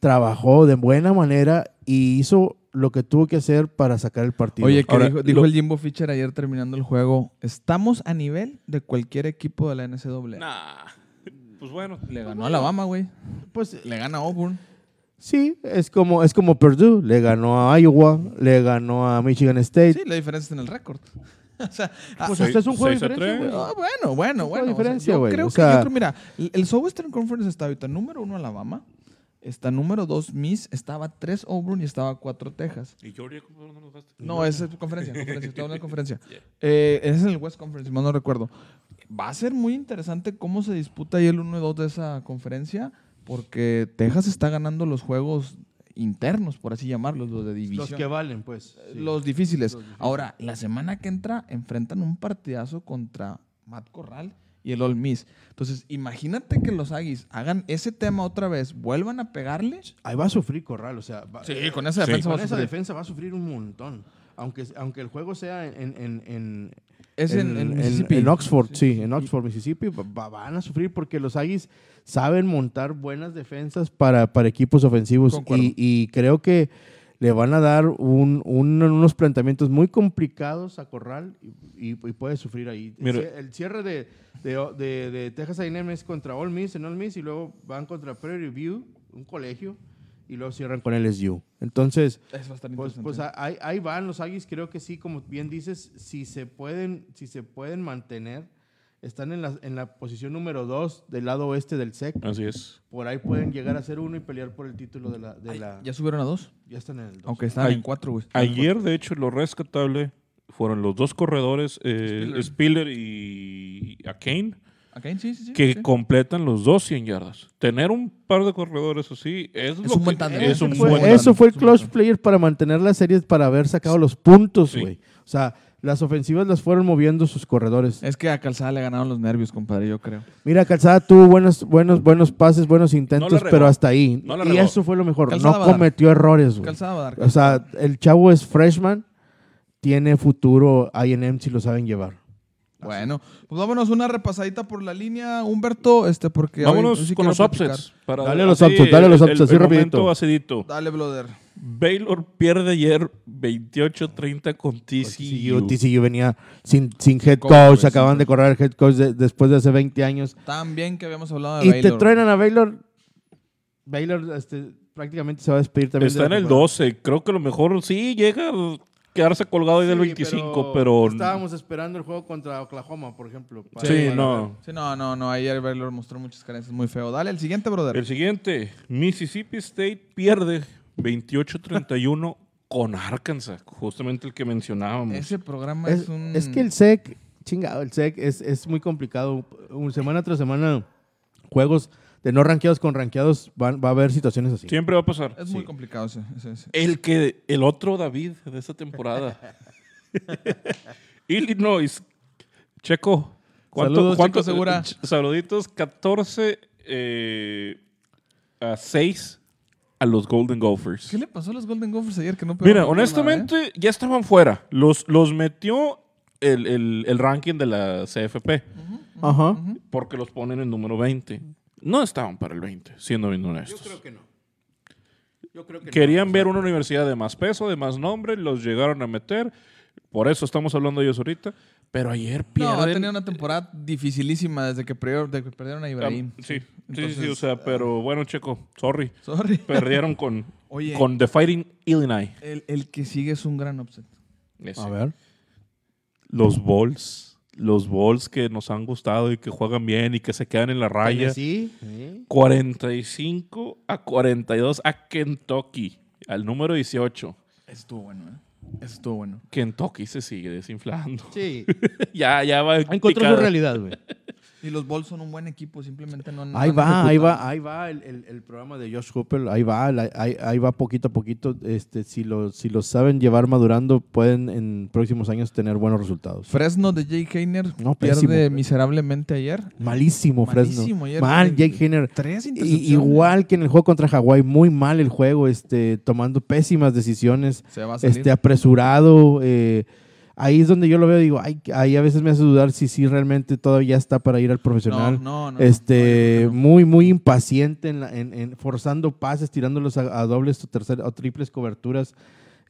trabajó de buena manera y hizo lo que tuvo que hacer para sacar el partido. Oye, que Ahora, dijo, dijo lo- el Jimbo Fisher ayer terminando el juego, estamos a nivel de cualquier equipo de la NCAA. Nah. Pues bueno. Le ganó a Alabama, güey. pues Le gana a Auburn. sí, es como, es como Purdue, le ganó a Iowa, le ganó a Michigan State. Sí, la diferencia está en el récord. o sea, ah, Pues este es un juego de a diferencia, ah, bueno, bueno, bueno. o sea, diferencia, yo güey. creo O que sea- yo creo, mira, el el Southwestern Conference está ahorita número uno Alabama, está número dos Miss, estaba tres Auburn y estaba cuatro Texas. ¿Y Georgia cómo no lo dejaste? No, esa es conferencia, conferencia, estoy hablando de conferencia. Eh, ese es el West Conference, si mal no recuerdo. Va a ser muy interesante cómo se disputa ahí el 1 y 2 de esa conferencia, porque Texas está ganando los juegos internos, por así llamarlos, los de división. Los que valen, pues. sí. Los difíciles. Los difíciles. Ahora, la semana que entra enfrentan un partidazo contra Matt Corral y el All Miss. Entonces, imagínate que los Aggies hagan ese tema otra vez, vuelvan a pegarle. Ahí va a sufrir Corral, o sea, va- Sí, con esa Sí. defensa con va a esa sufrir. defensa va a sufrir un montón. Aunque, aunque el juego sea en, en, en, Es en, en Mississippi. en Oxford, sí, en Oxford, Mississippi, va- va- van a sufrir porque los Aggies saben montar buenas defensas para, para equipos ofensivos y creo que le van a dar un- un- unos planteamientos muy complicados a Corral y, y- y puede sufrir ahí. El Mira. El cierre de, de, de- de Texas A&M es contra Ole Miss en Ole Miss y luego van contra Prairie View, un colegio, y luego cierran con LSU. Entonces, pues, pues ahí, ahí van los Aggies, creo que sí, como bien dices, si se pueden, si se pueden mantener, están en la, en la posición número 2 del lado oeste del SEC, Así es. por ahí pueden llegar a ser uno y pelear por el título de la... De Ay, la ¿Ya subieron a dos? ya están en el 2. Aunque Ay- en cuatro, güey. Ayer, de hecho, lo rescatable fueron los dos corredores, eh, Spiller. Spiller y Akane, ¿Acá? Sí, sí, sí. que sí. completan los dos 100 yardas. Tener un par de corredores así es, lo un buen que- tándem. Es un Fue- buen eso fue el clutch buen player para mantener las series, para haber sacado los puntos, Sí. güey. O sea, las ofensivas las fueron moviendo sus corredores. Es que a Calzada le ganaron los nervios, compadre, yo creo. Mira, Calzada tuvo buenos, buenos, buenos pases, buenos intentos, pero hasta ahí. No y eso fue lo mejor. Calzada no cometió errores, güey. Calzada va a dar. O sea, el chavo es freshman, tiene futuro I&M si lo saben llevar. Bueno, pues vámonos una repasadita por la línea, Humberto, este, porque... hoy- Vámonos hoy sí con quiero los platicar. upsets. para- Dale a los así, upsets, dale los el- upsets, el- así el rapidito. momento acidito. Dale, brother. Baylor pierde ayer 28-30 con TCU. TCU, TCU venía sin, sin head ¿Cómo, coach, acaban de correr el head coach de- después de hace 20 años. Tan bien que habíamos hablado de Y Baylor. te truenan a Baylor. Baylor este, prácticamente se va a despedir también. Está de en la el temporada. 12. Creo que a lo mejor sí llega quedarse colgado ahí del Sí, 25, pero... Estábamos esperando el juego contra Oklahoma, por ejemplo. para- Sí, para no. Sí, no, no, no. Ayer Baylor mostró muchas carencias muy feo. Dale, el siguiente, brother. El siguiente, Mississippi State pierde 28-31 con Arkansas, justamente el que mencionábamos. Ese programa Es, es, un... es que el SEC, chingado, el SEC es, es muy complicado. Semana tras semana, juegos de no rankeados con rankeados, van, va a haber situaciones así. Siempre va a pasar. Es muy complicado ese. ese, ese. El que el otro David de esta temporada. Illinois. Checo. ¿Cuánto, Saludos, cuánto- Checo Segura. ch- Saluditos. 14 eh, a 6 a los Golden Gophers. ¿Qué le pasó a los Golden Gophers ayer que no Mira, honestamente, nada, eh? ya estaban fuera. Los, los metió el, el- el ranking de la CFP. Ajá. Porque los ponen en número 20. No estaban para el 20, siendo bien honestos. que no. Yo creo que Querían ver una universidad de más peso, de más nombre, los llegaron a meter. Por eso estamos hablando de ellos ahorita. Pero ayer No, pierden. ha tenido una temporada dificilísima desde que, perdieron- a Ah, Ibrahim. sí, sí, sí, Entonces, sí, o sea, pero bueno, Checo, sorry. Sorry. Perdieron con, Oye. con The Fighting Illinois. El, el que sigue es un gran upset. Ese. A ver. Los Bulls. Los Bulls que nos han gustado y que juegan bien y que se quedan en la raya. Sí. 45 a 42 a Kentucky, al número 18. Eso estuvo bueno, ¿eh? Eso estuvo bueno. Kentucky se sigue desinflando. Sí. ya, ya va. Encontró su realidad, güey. Y los Bulls son un buen equipo, simplemente no Ahí va, ahí va, ahí va el, el- el programa de Josh Hooper, ahí va, la- ahí, ahí va poquito a poquito. Este, si lo, si lo saben llevar madurando, pueden en próximos años tener buenos resultados. Fresno de Jake Heiner No, pierde pésimo. miserablemente ayer. Malísimo, Malísimo Fresno. ayer. Mal, Jake Heiner. Tres intercepciones. Igual que en el juego contra Hawái, muy mal el juego, este, tomando pésimas decisiones, Se va a salir. este, apresurado. eh, ahí es donde yo lo veo, digo, ay, ahí a veces me hace dudar si sí realmente todavía está para ir al profesional. No, no, no. este, muy, muy impaciente en, la- en- en forzando pases, tirándolos a, a dobles o, tercer- o triples coberturas.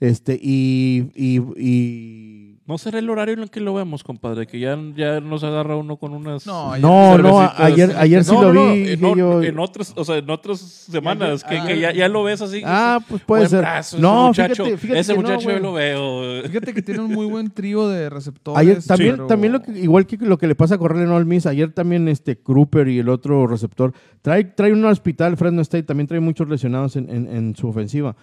Este, y, y, y- No será el horario en el que lo vemos, compadre, que ya, ya nos agarra uno con unas. No, ayer- No, no, ayer, ayer sí No, lo no, no, vi. En, yo, en otras, o sea, en otras semanas, que, Ah. que ya, ya lo ves así. ah, pues puede ser. brazo, ese no, muchacho, fíjate, fíjate ese no, muchacho yo lo veo. Fíjate que tiene un muy buen trío de receptores. Ayer también, pero- también lo que, igual que lo que le pasa a Corral en Ole Miss, ayer también este Kruper y el otro receptor trae, trae un hospital, Fresno State también trae muchos lesionados en, en- en su ofensiva.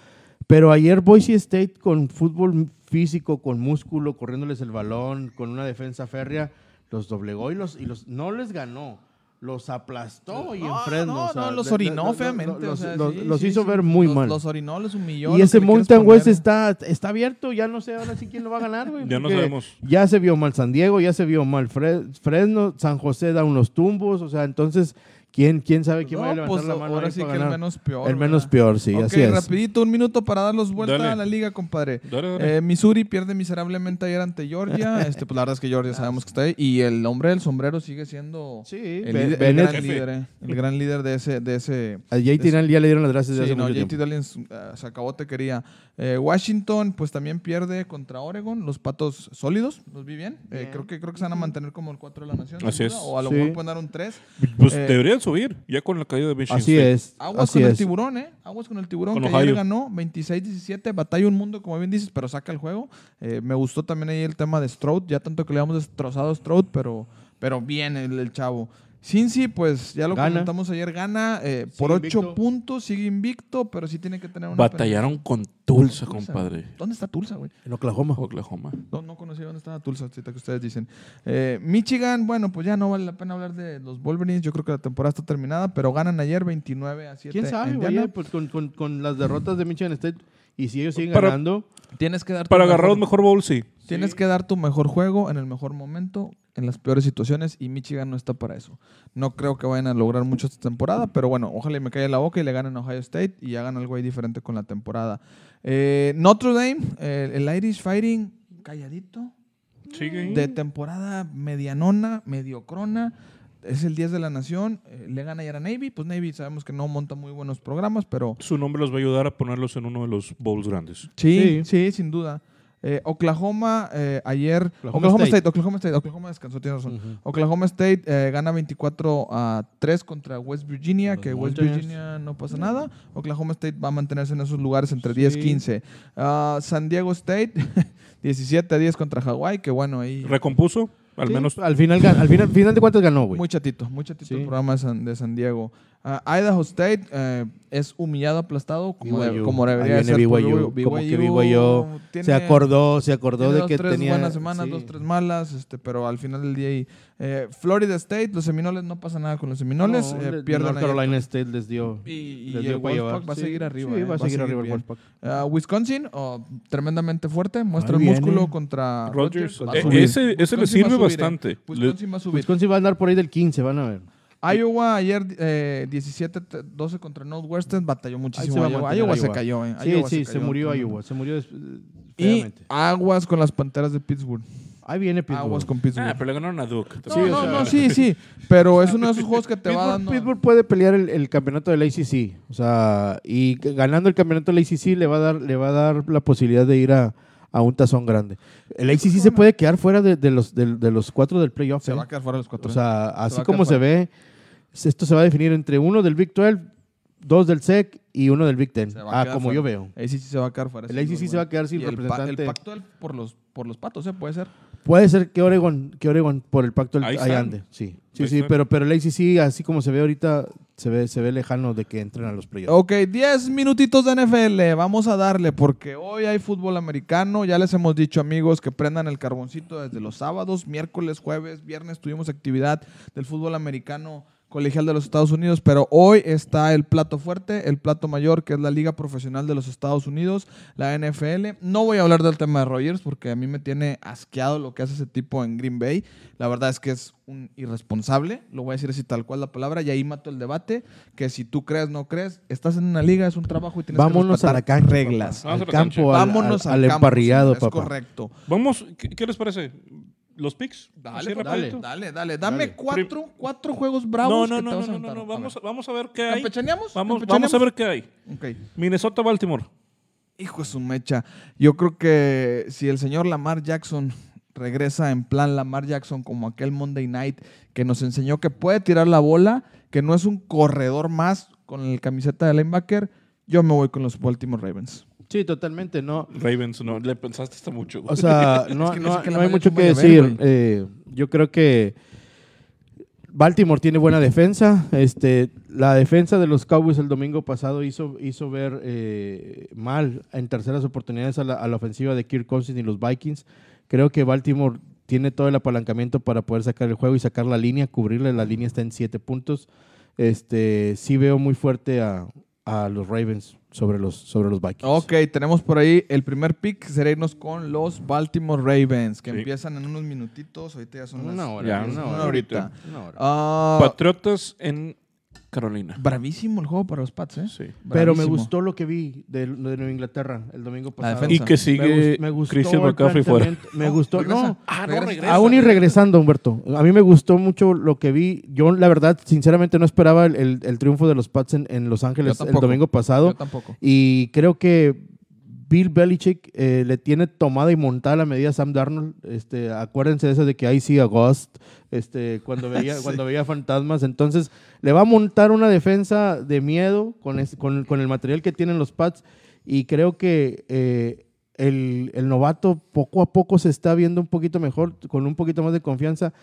Pero ayer Boise State con fútbol físico, con músculo, corriéndoles el balón, con una defensa férrea, los doblegó y los, y los no les ganó. Los aplastó y en No, Fresno. no, o sea, no, los orinó feamente. Los, o sea, los- sí, los sí, hizo sí. ver muy Los- mal. Los orinó, los humilló. y ese Mountain West está, está abierto, ya no sé ahora sí quién lo va a ganar, güey. Ya no sabemos. Ya se vio mal San Diego, ya se vio mal Fre- Fresno, San José da unos tumbos, o sea, entonces, ¿quién, quién sabe quién No, va a levantar pues, la mano ahora sí para que el ganar? menos peor. El menos ¿verdad? peor, sí, Ok, así es. rapidito, un minuto para darlos vuelta Dale. a la liga, compadre. Dale, dale. Eh, Missouri pierde miserablemente ayer ante Georgia. este, pues la verdad es que Georgia sabemos que está ahí. Y el hombre del sombrero sigue siendo Sí, el, el gran líder, eh, el gran líder de ese, de ese, A JT Nall ya le dieron las gracias de Sí, hace no, mucho JT tiempo. Dallin uh, se acabó, te quería. Eh, Washington, pues también pierde contra Oregon. Los patos sólidos, los vi bien. Eh, Bien. creo, que, creo que se van a mantener como el 4 de la nación. Así es. O a lo Sí. mejor pueden dar un 3. Pues eh, deberían subir, ya con la caída de Michigan Así State. es, Aguas así con el tiburón, ¿eh? Aguas con el tiburón, Con que Ohio. ayer ganó 26-17. Batalla un mundo, como bien dices, pero saca el juego. Eh, me gustó también ahí el tema de Stroud. Ya tanto que le habíamos destrozado a Stroud, pero, pero bien el, el chavo. Cincy, pues ya lo Gana. comentamos ayer, gana eh, por Sigue 8 invicto. puntos, sigue invicto, pero sí tiene que tener una... Batallaron con Tulsa, Tulsa. compadre. ¿Dónde está Tulsa, güey? En Oklahoma. Oklahoma. No, no conocía dónde estaba Tulsa, ahorita que ustedes dicen. Eh, Michigan, bueno, pues ya no vale la pena hablar de los Wolverines. Yo creo que la temporada está terminada, pero ganan ayer 29 a 7. ¿Quién sabe, güey? Pues con, con- con las derrotas de Michigan State y si ellos siguen Para- ganando, Tienes que dar tu Para mejor- agarrar un mejor bowl, sí. Tienes que dar tu mejor juego en el mejor momento, en las peores situaciones, y Michigan no está para eso. No creo que vayan a lograr mucho esta temporada, pero bueno, ojalá y me caiga la boca y le ganen a Ohio State y hagan algo ahí diferente con la temporada. Eh, Notre Dame, eh, el Irish Fighting, calladito, Sigue ahí. de temporada medianona, mediocrona. Es el 10 de la nación, eh, le gana ayer a Navy, pues Navy sabemos que no monta muy buenos programas, pero Su nombre los va a ayudar a ponerlos en uno de los bowls grandes. Sí, Sí. sí, sin duda. Eh, Oklahoma eh, ayer. Oklahoma Oklahoma, State. State. Oklahoma State. Oklahoma descansó, tienes razón. Oklahoma State eh, gana 24 a 3 contra West Virginia, Los que West. Virginia no pasa nada. Oklahoma State va a mantenerse en esos lugares entre 10 y Sí. 15. Ah, San Diego State 17 a 10 contra Hawái, que bueno, ahí Recompuso, al Sí, menos. al final, al final, final de cuentas ganó, güey. muy chatito, muy chatito Sí. el programa de San, de San Diego. Ah, Idaho State, eh, es humillado, aplastado, como, BYU. como debería ser. viene por BYU, como que BYU tiene- se acordó, se acordó tiene de dos, que tres tenía buenas semanas, sí. dos, tres malas, este, pero al final del día, y, eh, Florida State, los Seminoles, no pasa nada con los Seminoles, No, eh, pierden North ahí. Carolina State les dio Y, y les el dio para llevar. Wolfpack va a Sí, seguir arriba. sí, eh, va a seguir arriba el. Ah, Wisconsin, oh, tremendamente fuerte, muestra Ahí el viene. músculo contra Rogers. Eh, subir. ese, ese le sirve bastante. Wisconsin va a subir. Wisconsin va a andar por ahí del 15, van a ver. Iowa ayer eh, 17-12 contra Northwestern batalló muchísimo. se Iowa, se cayó. eh. Sí, Iowa sí, se, cayó. murió Iowa, se murió Y aguas con las Panteras de Pittsburgh. Ahí viene Pittsburgh. Aguas con Pittsburgh. Ah, pero le ganaron a Duke. no, sí, no, sea- no, sí, sí. Pero es uno de esos juegos que te va dando. Pittsburgh puede pelear el, el campeonato del ACC, o sea, y ganando el campeonato del ACC le va a dar, le va a dar la posibilidad de ir a, a un tazón grande. El ACC se puede quedar fuera de, de los, de, de los cuatro del playoff. Se ¿eh? va a quedar fuera de los cuatro. O sea, va así como se ve, esto se va a definir entre uno del Big 12, dos del SEC y uno del Big 10. Se va a Ah, como fuera. yo veo. El ACC se va a quedar fuera. El ACC duda se va a quedar sin Y el pa- representante. El, pacto del- por, los, por los patos, ¿eh? Puede ser. Puede ser que Oregon, que Oregon por el pacto del Ahí ande. Sí, sí, sí, pero, pero el ACC, así como se ve ahorita, se ve, se ve lejano de que entren a los playoffs. Ok, 10 minutitos de NFL. Vamos a darle porque hoy hay fútbol americano. Ya les hemos dicho, amigos, que prendan el carboncito desde los sábados, miércoles, jueves, viernes. Tuvimos actividad del fútbol americano colegial de los Estados Unidos, pero hoy está el plato fuerte, el plato mayor, que es la Liga Profesional de los Estados Unidos, la NFL. No voy a hablar del tema de Rogers porque a mí me tiene asqueado lo que hace ese tipo en Green Bay. La verdad es que es un irresponsable, lo voy a decir así tal cual la palabra, y ahí mato el debate, que si tú crees, no crees, estás en una liga, es un trabajo y tienes Vámonos que a la respetar cancha. reglas. Vamos Al a la cancha. campo, al, Vámonos al, al, al campo, emparrillado, es papá. correcto. Vamos, ¿qué, qué les parece? ¿Los picks? Dale, papá, rapidito. dale, dale, Dame Dale. cuatro, cuatro juegos bravos No, que no, te no, vas no, a no, no, no, A Vamos, vamos a ver qué hay. ¿Campechaneamos? Vamos, ¿Campechaneamos? vamos a ver qué hay. Ok. Minnesota, Baltimore. Hijo de su mecha. Yo creo que si el señor Lamar Jackson regresa en plan Lamar Jackson como aquel Monday Night que nos enseñó que puede tirar la bola, que no es un corredor más con el camiseta de linebacker, yo me voy con los Baltimore Ravens. Sí, totalmente, no. Ravens, no, le pensaste hasta mucho. O sea, no, Es que no hay mucho a que decir. güey. Eh, yo creo que Baltimore tiene buena defensa. Este, la defensa de los Cowboys el domingo pasado hizo, hizo ver eh, mal en terceras oportunidades a la, a la ofensiva de Kirk Cousins y los Vikings. Creo que Baltimore tiene todo el apalancamiento para poder sacar el juego y sacar la línea, cubrirle. La línea está en siete puntos. Este, sí veo muy fuerte a, a los Ravens sobre los, sobre los Vikings. Ok, tenemos por ahí el primer pick, será irnos con los Baltimore Ravens, que Sí. empiezan en unos minutitos, ahorita ya son Una las- hora, Ya, una una hora. horita. Una hora. Ah, Patriotas en Carolina. bravísimo el juego para los Pats, ¿eh? Sí. Pero me gustó lo que vi de, de Nueva Inglaterra el domingo pasado. Y que sigue Me gus- me gustó Christian McCaffrey fuera. Me gustó. regresa. No, Ah, regresa. aún y regresando, Humberto. A mí me gustó mucho lo que vi. Yo, la verdad, sinceramente no esperaba el, el- el triunfo de los Pats en, en Los Ángeles el domingo pasado. Yo tampoco. Y creo que Bill Belichick eh, le tiene tomada y montada la medida a Sam Darnold. Este, acuérdense de eso de que ahí sí a Ghost, este, cuando veía, Sí. cuando veía fantasmas. Entonces, le va a montar una defensa de miedo con, es- con, con el material que tienen los Pats. Y creo que eh, el, el novato poco a poco se está viendo un poquito mejor, con un poquito más de confianza.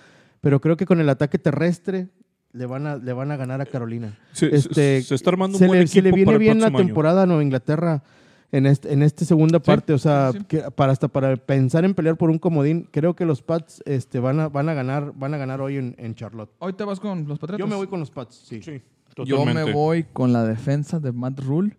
Pero creo que con el ataque terrestre le van a, le van a ganar a Carolina Se, este, se está armando un se buen le, se le equipo viene para bien la temporada a Nueva Inglaterra en este, en esta segunda parte. O sea, sí, sí. que para hasta para pensar en pelear por un comodín, creo que los Pats este, van, a, van, a ganar, van a ganar hoy en, en Charlotte. Hoy te vas con los Patriotas. Yo me voy con los Pats, sí. Sí, Yo me voy con la defensa de Matt Rule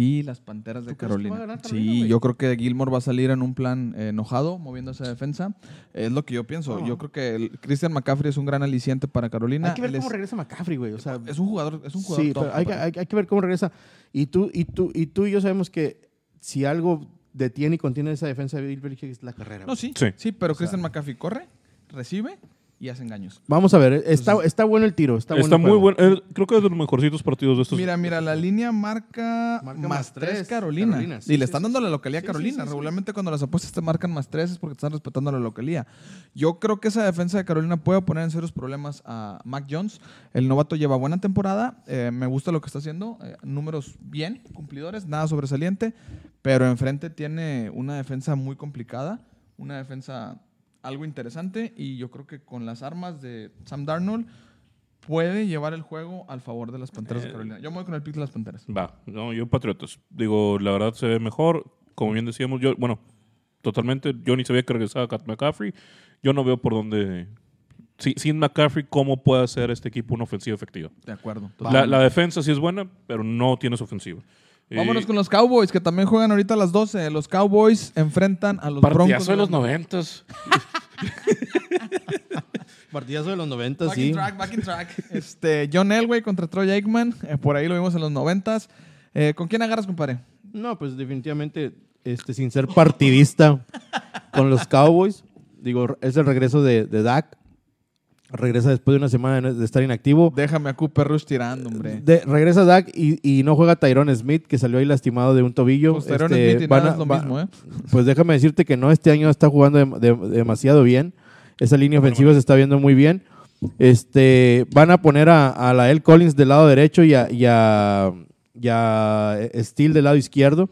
y las Panteras de ¿Tú crees que va a Carolina. Sí, yo creo que Gilmore va a salir en un plan eh, enojado, moviendo esa defensa. Es lo que yo pienso. No. Yo creo que el- Christian McCaffrey es un gran aliciente para Carolina. Hay que ver Él cómo es, regresa McCaffrey, güey. O sea, es un jugador, es un jugador sí, top, pero hay, que- compadre. hay- hay que ver cómo regresa. Y tú, y, tú, y tú y yo sabemos que si algo detiene y contiene esa defensa de Bill Belichick es la carrera. No, sí, Sí. sí, pero O sea- Christian McCaffrey corre, recibe y hace engaños. Vamos a ver, está, está bueno el tiro. Está, Está, bueno el muy bueno. eh, creo que es de los mejorcitos partidos de estos. Mira, mira, la línea marca, Marca más tres tres, Carolina. Carolina, sí, y le están sí, dando sí. la localía a Sí, Carolina. sí, sí. Regularmente cuando las apuestas te marcan más tres es porque están respetando la localía. Yo creo que esa defensa de Carolina puede poner en serios problemas a Mac Jones. El novato lleva buena temporada. eh, me gusta lo que está haciendo. eh, números bien, cumplidores, nada sobresaliente. Pero enfrente tiene una defensa muy complicada. Una defensa algo interesante. Y yo creo que con las armas de Sam Darnold puede llevar el juego al favor de las Panteras de Carolina. Yo me voy con el pick de las Panteras. Va, no, yo Patriotas. Digo, la verdad se ve mejor. Como bien decíamos, yo, bueno, totalmente, yo ni sabía que regresaba Cat McCaffrey. Yo no veo por dónde, si- sin McCaffrey, cómo puede hacer este equipo una ofensiva efectiva. De acuerdo. La, la defensa sí es buena, pero no tienes ofensiva. Vámonos Y con los Cowboys, que también juegan ahorita a las 12. Los Cowboys enfrentan a los Broncos. partidazo de los las- noventas. Partidazo de los 90, Back sí. in track, back in track. Este, John Elway contra Troy Aikman. eh, por ahí lo vimos en los 90. Eh, ¿Con quién agarras, compadre? No, pues definitivamente, este, sin ser partidista con los Cowboys, digo, es el regreso de, de Dak. Regresa después de una semana de estar inactivo. Déjame a Cooper Rush tirando, hombre. De- regresa Dak y, y no juega Tyrone Smith, que salió ahí lastimado de un tobillo. Pues Tyrone Este, Smith y van nada a- es lo va- mismo, ¿eh? Pues déjame decirte que no, este año está jugando dem- de- demasiado bien. Esa línea ofensiva se está viendo muy bien. Este, van a poner a, a la L. Collins del lado derecho y a, y a, y a Steele del lado izquierdo.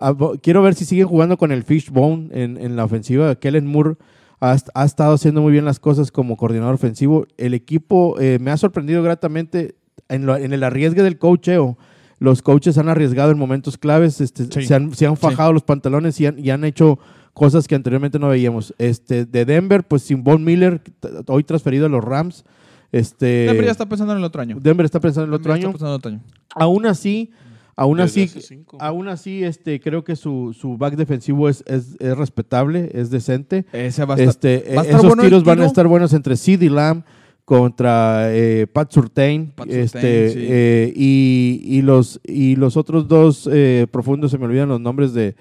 Ah, quiero ver si siguen jugando con el Fishbone en, en la ofensiva. Kellen Moore ha, est- ha estado haciendo muy bien las cosas como coordinador ofensivo. El equipo eh, me ha sorprendido gratamente en, lo- en el arriesgue del coacheo. Los coaches han arriesgado en momentos claves, este, Sí. se, han, se han fajado los pantalones y han, y han hecho cosas que anteriormente no veíamos. Este, de Denver, pues sin Von Miller, hoy transferido a los Rams. Este, Denver ya está pensando en el otro año. Denver está pensando en el otro Denver año. está pensando en el otro año. Aún así, aún así, aún así, este, creo que su, su back defensivo es, es, es respetable, es decente. Ese va a estar. Este, va a eh, estar esos bueno tiros van a estar buenos entre CeeDee Lamb contra eh, Pat Surtain, Pat Surtain, este, sí. eh, y, y los, y los otros dos eh, profundos, se me olvidan los nombres de,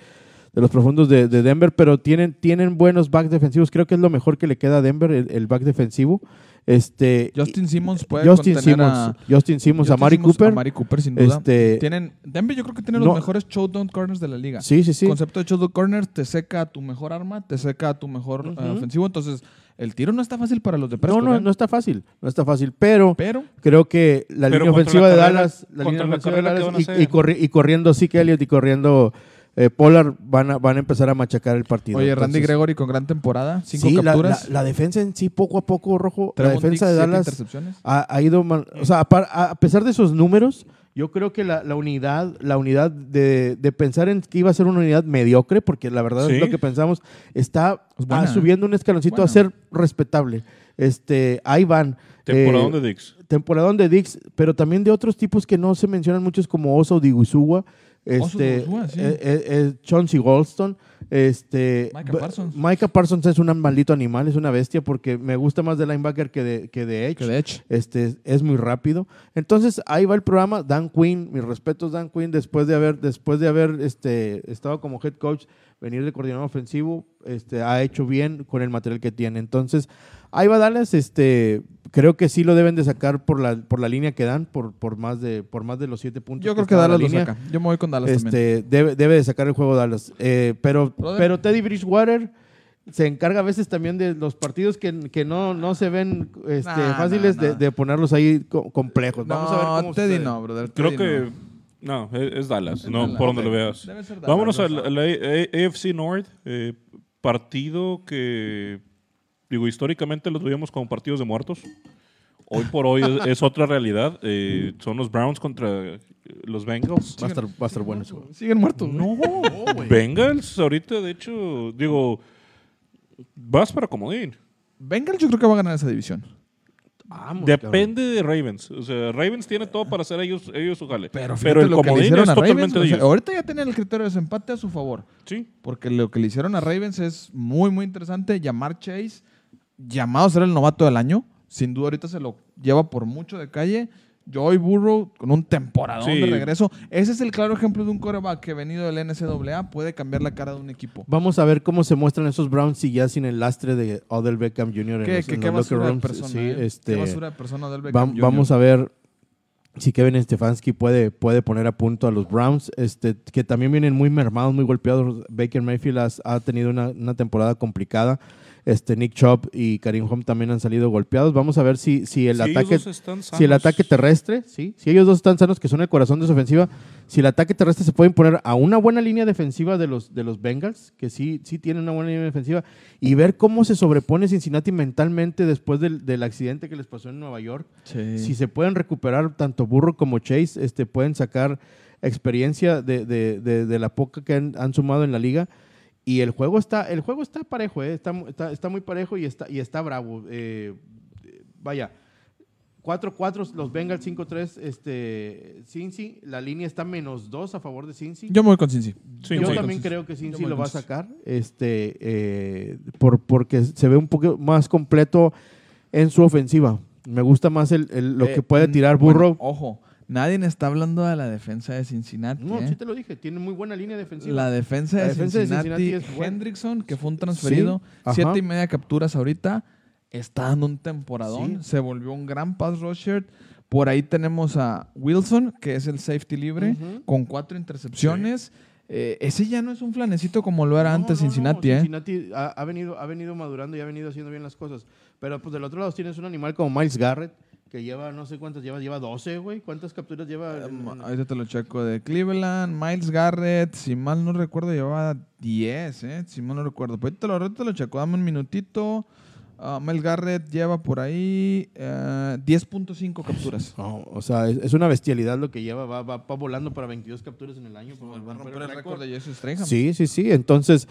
de los profundos de, de Denver, pero tienen, tienen buenos back defensivos. Creo que es lo mejor que le queda a Denver, el, el back defensivo. Este, Justin Simmons puede Justin Simmons, a... Justin Simmons, a Justin Mari Simmons, Cooper. A Mari Cooper, sin duda. Este, Tienen, Denver yo creo que tiene no- los mejores showdown corners de la liga. sí, sí, sí. concepto de showdown corners te seca a tu mejor arma, te seca a tu mejor Ujú. ofensivo. Entonces, el tiro no está fácil para los de No, Prescott. no, ¿eh? no está fácil, no está fácil, pero Pero creo que la Pero línea ofensiva la de carrera- Dallas, la línea la ofensiva de carrera, ¿qué Dallas a y, y hacer? corri- y corriendo Zeke Elliott y corriendo eh, Pollard van a, van a empezar a machacar el partido. Oye, Randy Entonces, Gregory con gran temporada, cinco sí, la, capturas, la- la defensa en sí, poco a poco, Rojo, la defensa de Dallas intercepciones. ha, ha ido mal. O sea, a, pesar de esos números, yo creo que la, la unidad, la unidad de, de pensar en que iba a ser una unidad mediocre, porque la verdad Sí. es lo que pensamos, está ah, subiendo un escaloncito a ser respetable. Este, ahí van. Temporadón Eh, de Dix. temporadón de Dix, pero también de otros tipos que no se mencionan muchos como Oso Diguizua, este, Odiguzua, sí. eh, eh, eh, Chauncey Golston, este, Micah Parsons. Micah Parsons es un maldito animal, es una bestia porque me gusta más de linebacker que de, que de edge. Que de hecho. Este, es muy rápido. Entonces, ahí va el programa. Dan Quinn, mis respetos, Dan Quinn, después de haber, después de haber este, estado como head coach, venir de coordinador ofensivo, este, ha hecho bien con el material que tiene. Entonces, ahí va Dallas. Este, creo que sí lo deben de sacar por la, por la línea que dan, por, por, más, de, por más de los siete puntos. Yo creo que Dallas lo línea. saca. Yo me voy con Dallas también. Este, debe, debe de sacar el juego Dallas. Eh, pero, Brother. pero Teddy Bridgewater se encarga a veces también de los partidos que, que no, no se ven este, Nah, fáciles nah, De, nah. de ponerlos ahí co- complejos. No, Vamos a ver cómo Teddy sucede. no, brother. Creo que. No, es, es Dallas, Es no, Dallas. por donde lo veas. debe ser Dallas, Vámonos al AFC North. eh, partido que, digo, históricamente los veíamos como partidos de muertos. Hoy por hoy es, es otra realidad. eh, son los Browns contra eh, los Bengals. Va a estar, va a estar bueno eso. Siguen muertos. No, Bengals, ahorita, de hecho, digo, vas para comodín. Bengals yo creo que va a ganar esa división. Vamos, Depende de Ravens. O sea, Ravens tiene todo para hacer ellos, ellos su jale. Pero, Pero, fíjate el lo que le comodín hicieron es a Ravens, totalmente o de sea, ellos. ahorita ya tienen el criterio de desempate a su favor. Sí. Porque lo que le hicieron a Ravens es muy, muy interesante. Llamar Chase, llamado a ser el novato del año. Sin duda, ahorita se lo lleva por mucho de calle. Joy Burrow con un temporadón Sí. de regreso. Ese es el claro ejemplo de un coreback que venido del NCAA puede cambiar la cara de un equipo. Vamos a ver cómo se muestran esos Browns y ya sin el lastre de Odell Beckham Jr. en ¿Qué, los, qué, en qué basura de persona? Sí, eh? este, Qué basura de persona del vam- Beckham Jr. vamos a ver si Kevin Stefanski puede, puede poner a punto a los Browns, este, que también vienen muy mermados, muy golpeados. Baker Mayfield has- ha tenido una, una temporada complicada. Este, Nick Chubb y Karim Hunt también han salido golpeados. Vamos a ver si, si el ataque dos están si el ataque terrestre, sí, si ellos dos están sanos, que son el corazón de su ofensiva, si el ataque terrestre se puede imponer a una buena línea defensiva de los, de los Bengals, que sí, sí tienen una buena línea defensiva, y ver cómo se sobrepone Cincinnati mentalmente después del, del accidente que les pasó en Nueva York, si se pueden recuperar tanto Burro como Chase, este, pueden sacar experiencia de, de- de- de la poca que han, han sumado en la liga. Y el juego está, el juego está parejo, eh, está, está, está muy parejo y está, y está bravo. Eh, vaya, 4-4 los Bengals, 5-3 este, Cincy. La línea está menos 2 a favor de Cincy. Yo me voy con Cincy. Sí, Yo sí. también creo que Cincy lo va a sacar, este, eh, por, porque se ve un poco más completo en su ofensiva. Me gusta más el, el- lo Eh, que puede mm, tirar bueno, Burrow. ojo, nadie está hablando de la defensa de Cincinnati. no, ¿eh? sí te lo dije, tiene muy buena línea defensiva. La defensa, La de, defensa de Cincinnati, es. Hendrickson, que fue un transferido, siete y media capturas ahorita, está dando un temporadón, Sí. se volvió un gran pass rusher. Por ahí tenemos a Wilson, que es el safety libre, con cuatro intercepciones. Eh, ese ya no es un flanecito como lo era No, antes no, no, Cincinnati, ¿eh? Cincinnati ha, ha venido, ha venido madurando y ha venido haciendo bien las cosas. Pero pues del otro lado tienes un animal como Miles Garrett, que lleva no sé cuántas lleva, lleva 12, güey. ¿Cuántas capturas lleva? en- Ahorita te lo checo de Cleveland, Miles Garrett, si mal no recuerdo, llevaba 10, ¿eh? Si mal no recuerdo. Pues ahorita te lo, ahorita te lo checo, dame un minutito. Ah, Miles Garrett lleva por ahí eh, 10.5 capturas. No, o sea, es, es una bestialidad lo que lleva. Va, va, va volando para 22 capturas en el año. Va a romper el récord de Jesse Strahan. Sí, sí, sí. Entonces,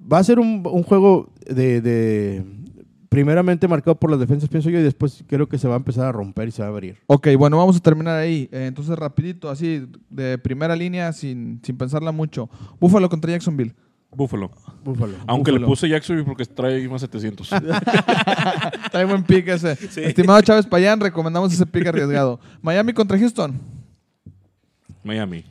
va a ser un, un juego de, de- primeramente marcado por las defensas, pienso yo, y después creo que se va a empezar a romper y se va a abrir. Ok, bueno, vamos a terminar ahí. Eh, entonces, rapidito, así, de primera línea, sin, sin pensarla mucho. Buffalo contra Jacksonville. Búfalo. Búfalo. Aunque le Búfalo. puse Jacksonville porque trae más 700. Trae buen pick ese. Estimado Chávez Payán, recomendamos ese pick arriesgado. Miami contra Houston. Miami.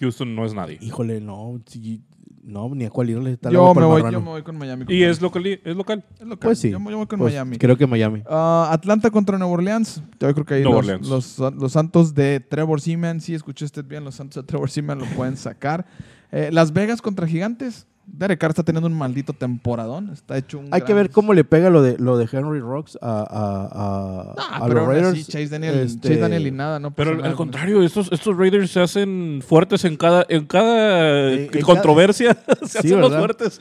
Houston no es nadie. Híjole, no, sí, no, ni a cuál irle. Está Yo me, voy, yo me voy con Miami. Y es local. Es local. Es local. Pues sí. Yo, me- yo voy con Pues, Miami. Creo que Miami. Ah, Atlanta contra Nueva Orleans. Yo creo que ahí los, Orleans. los- los Santos de Trevor Seaman, sí escuché usted bien, los Santos de Trevor Seaman lo pueden sacar. Eh, Las Vegas contra Gigantes. Derek Carr está teniendo un maldito temporadón. Está hecho un Hay que ver cómo le pega lo de, lo de Henry Rocks a, a, a, Ah, a pero los Raiders. así, Chase Daniel, Este, Chase Daniel y nada, no Pero al, contrario, estos, estos Raiders se hacen fuertes en cada, en cada en controversia. se Sí, hacen más ¿verdad? fuertes.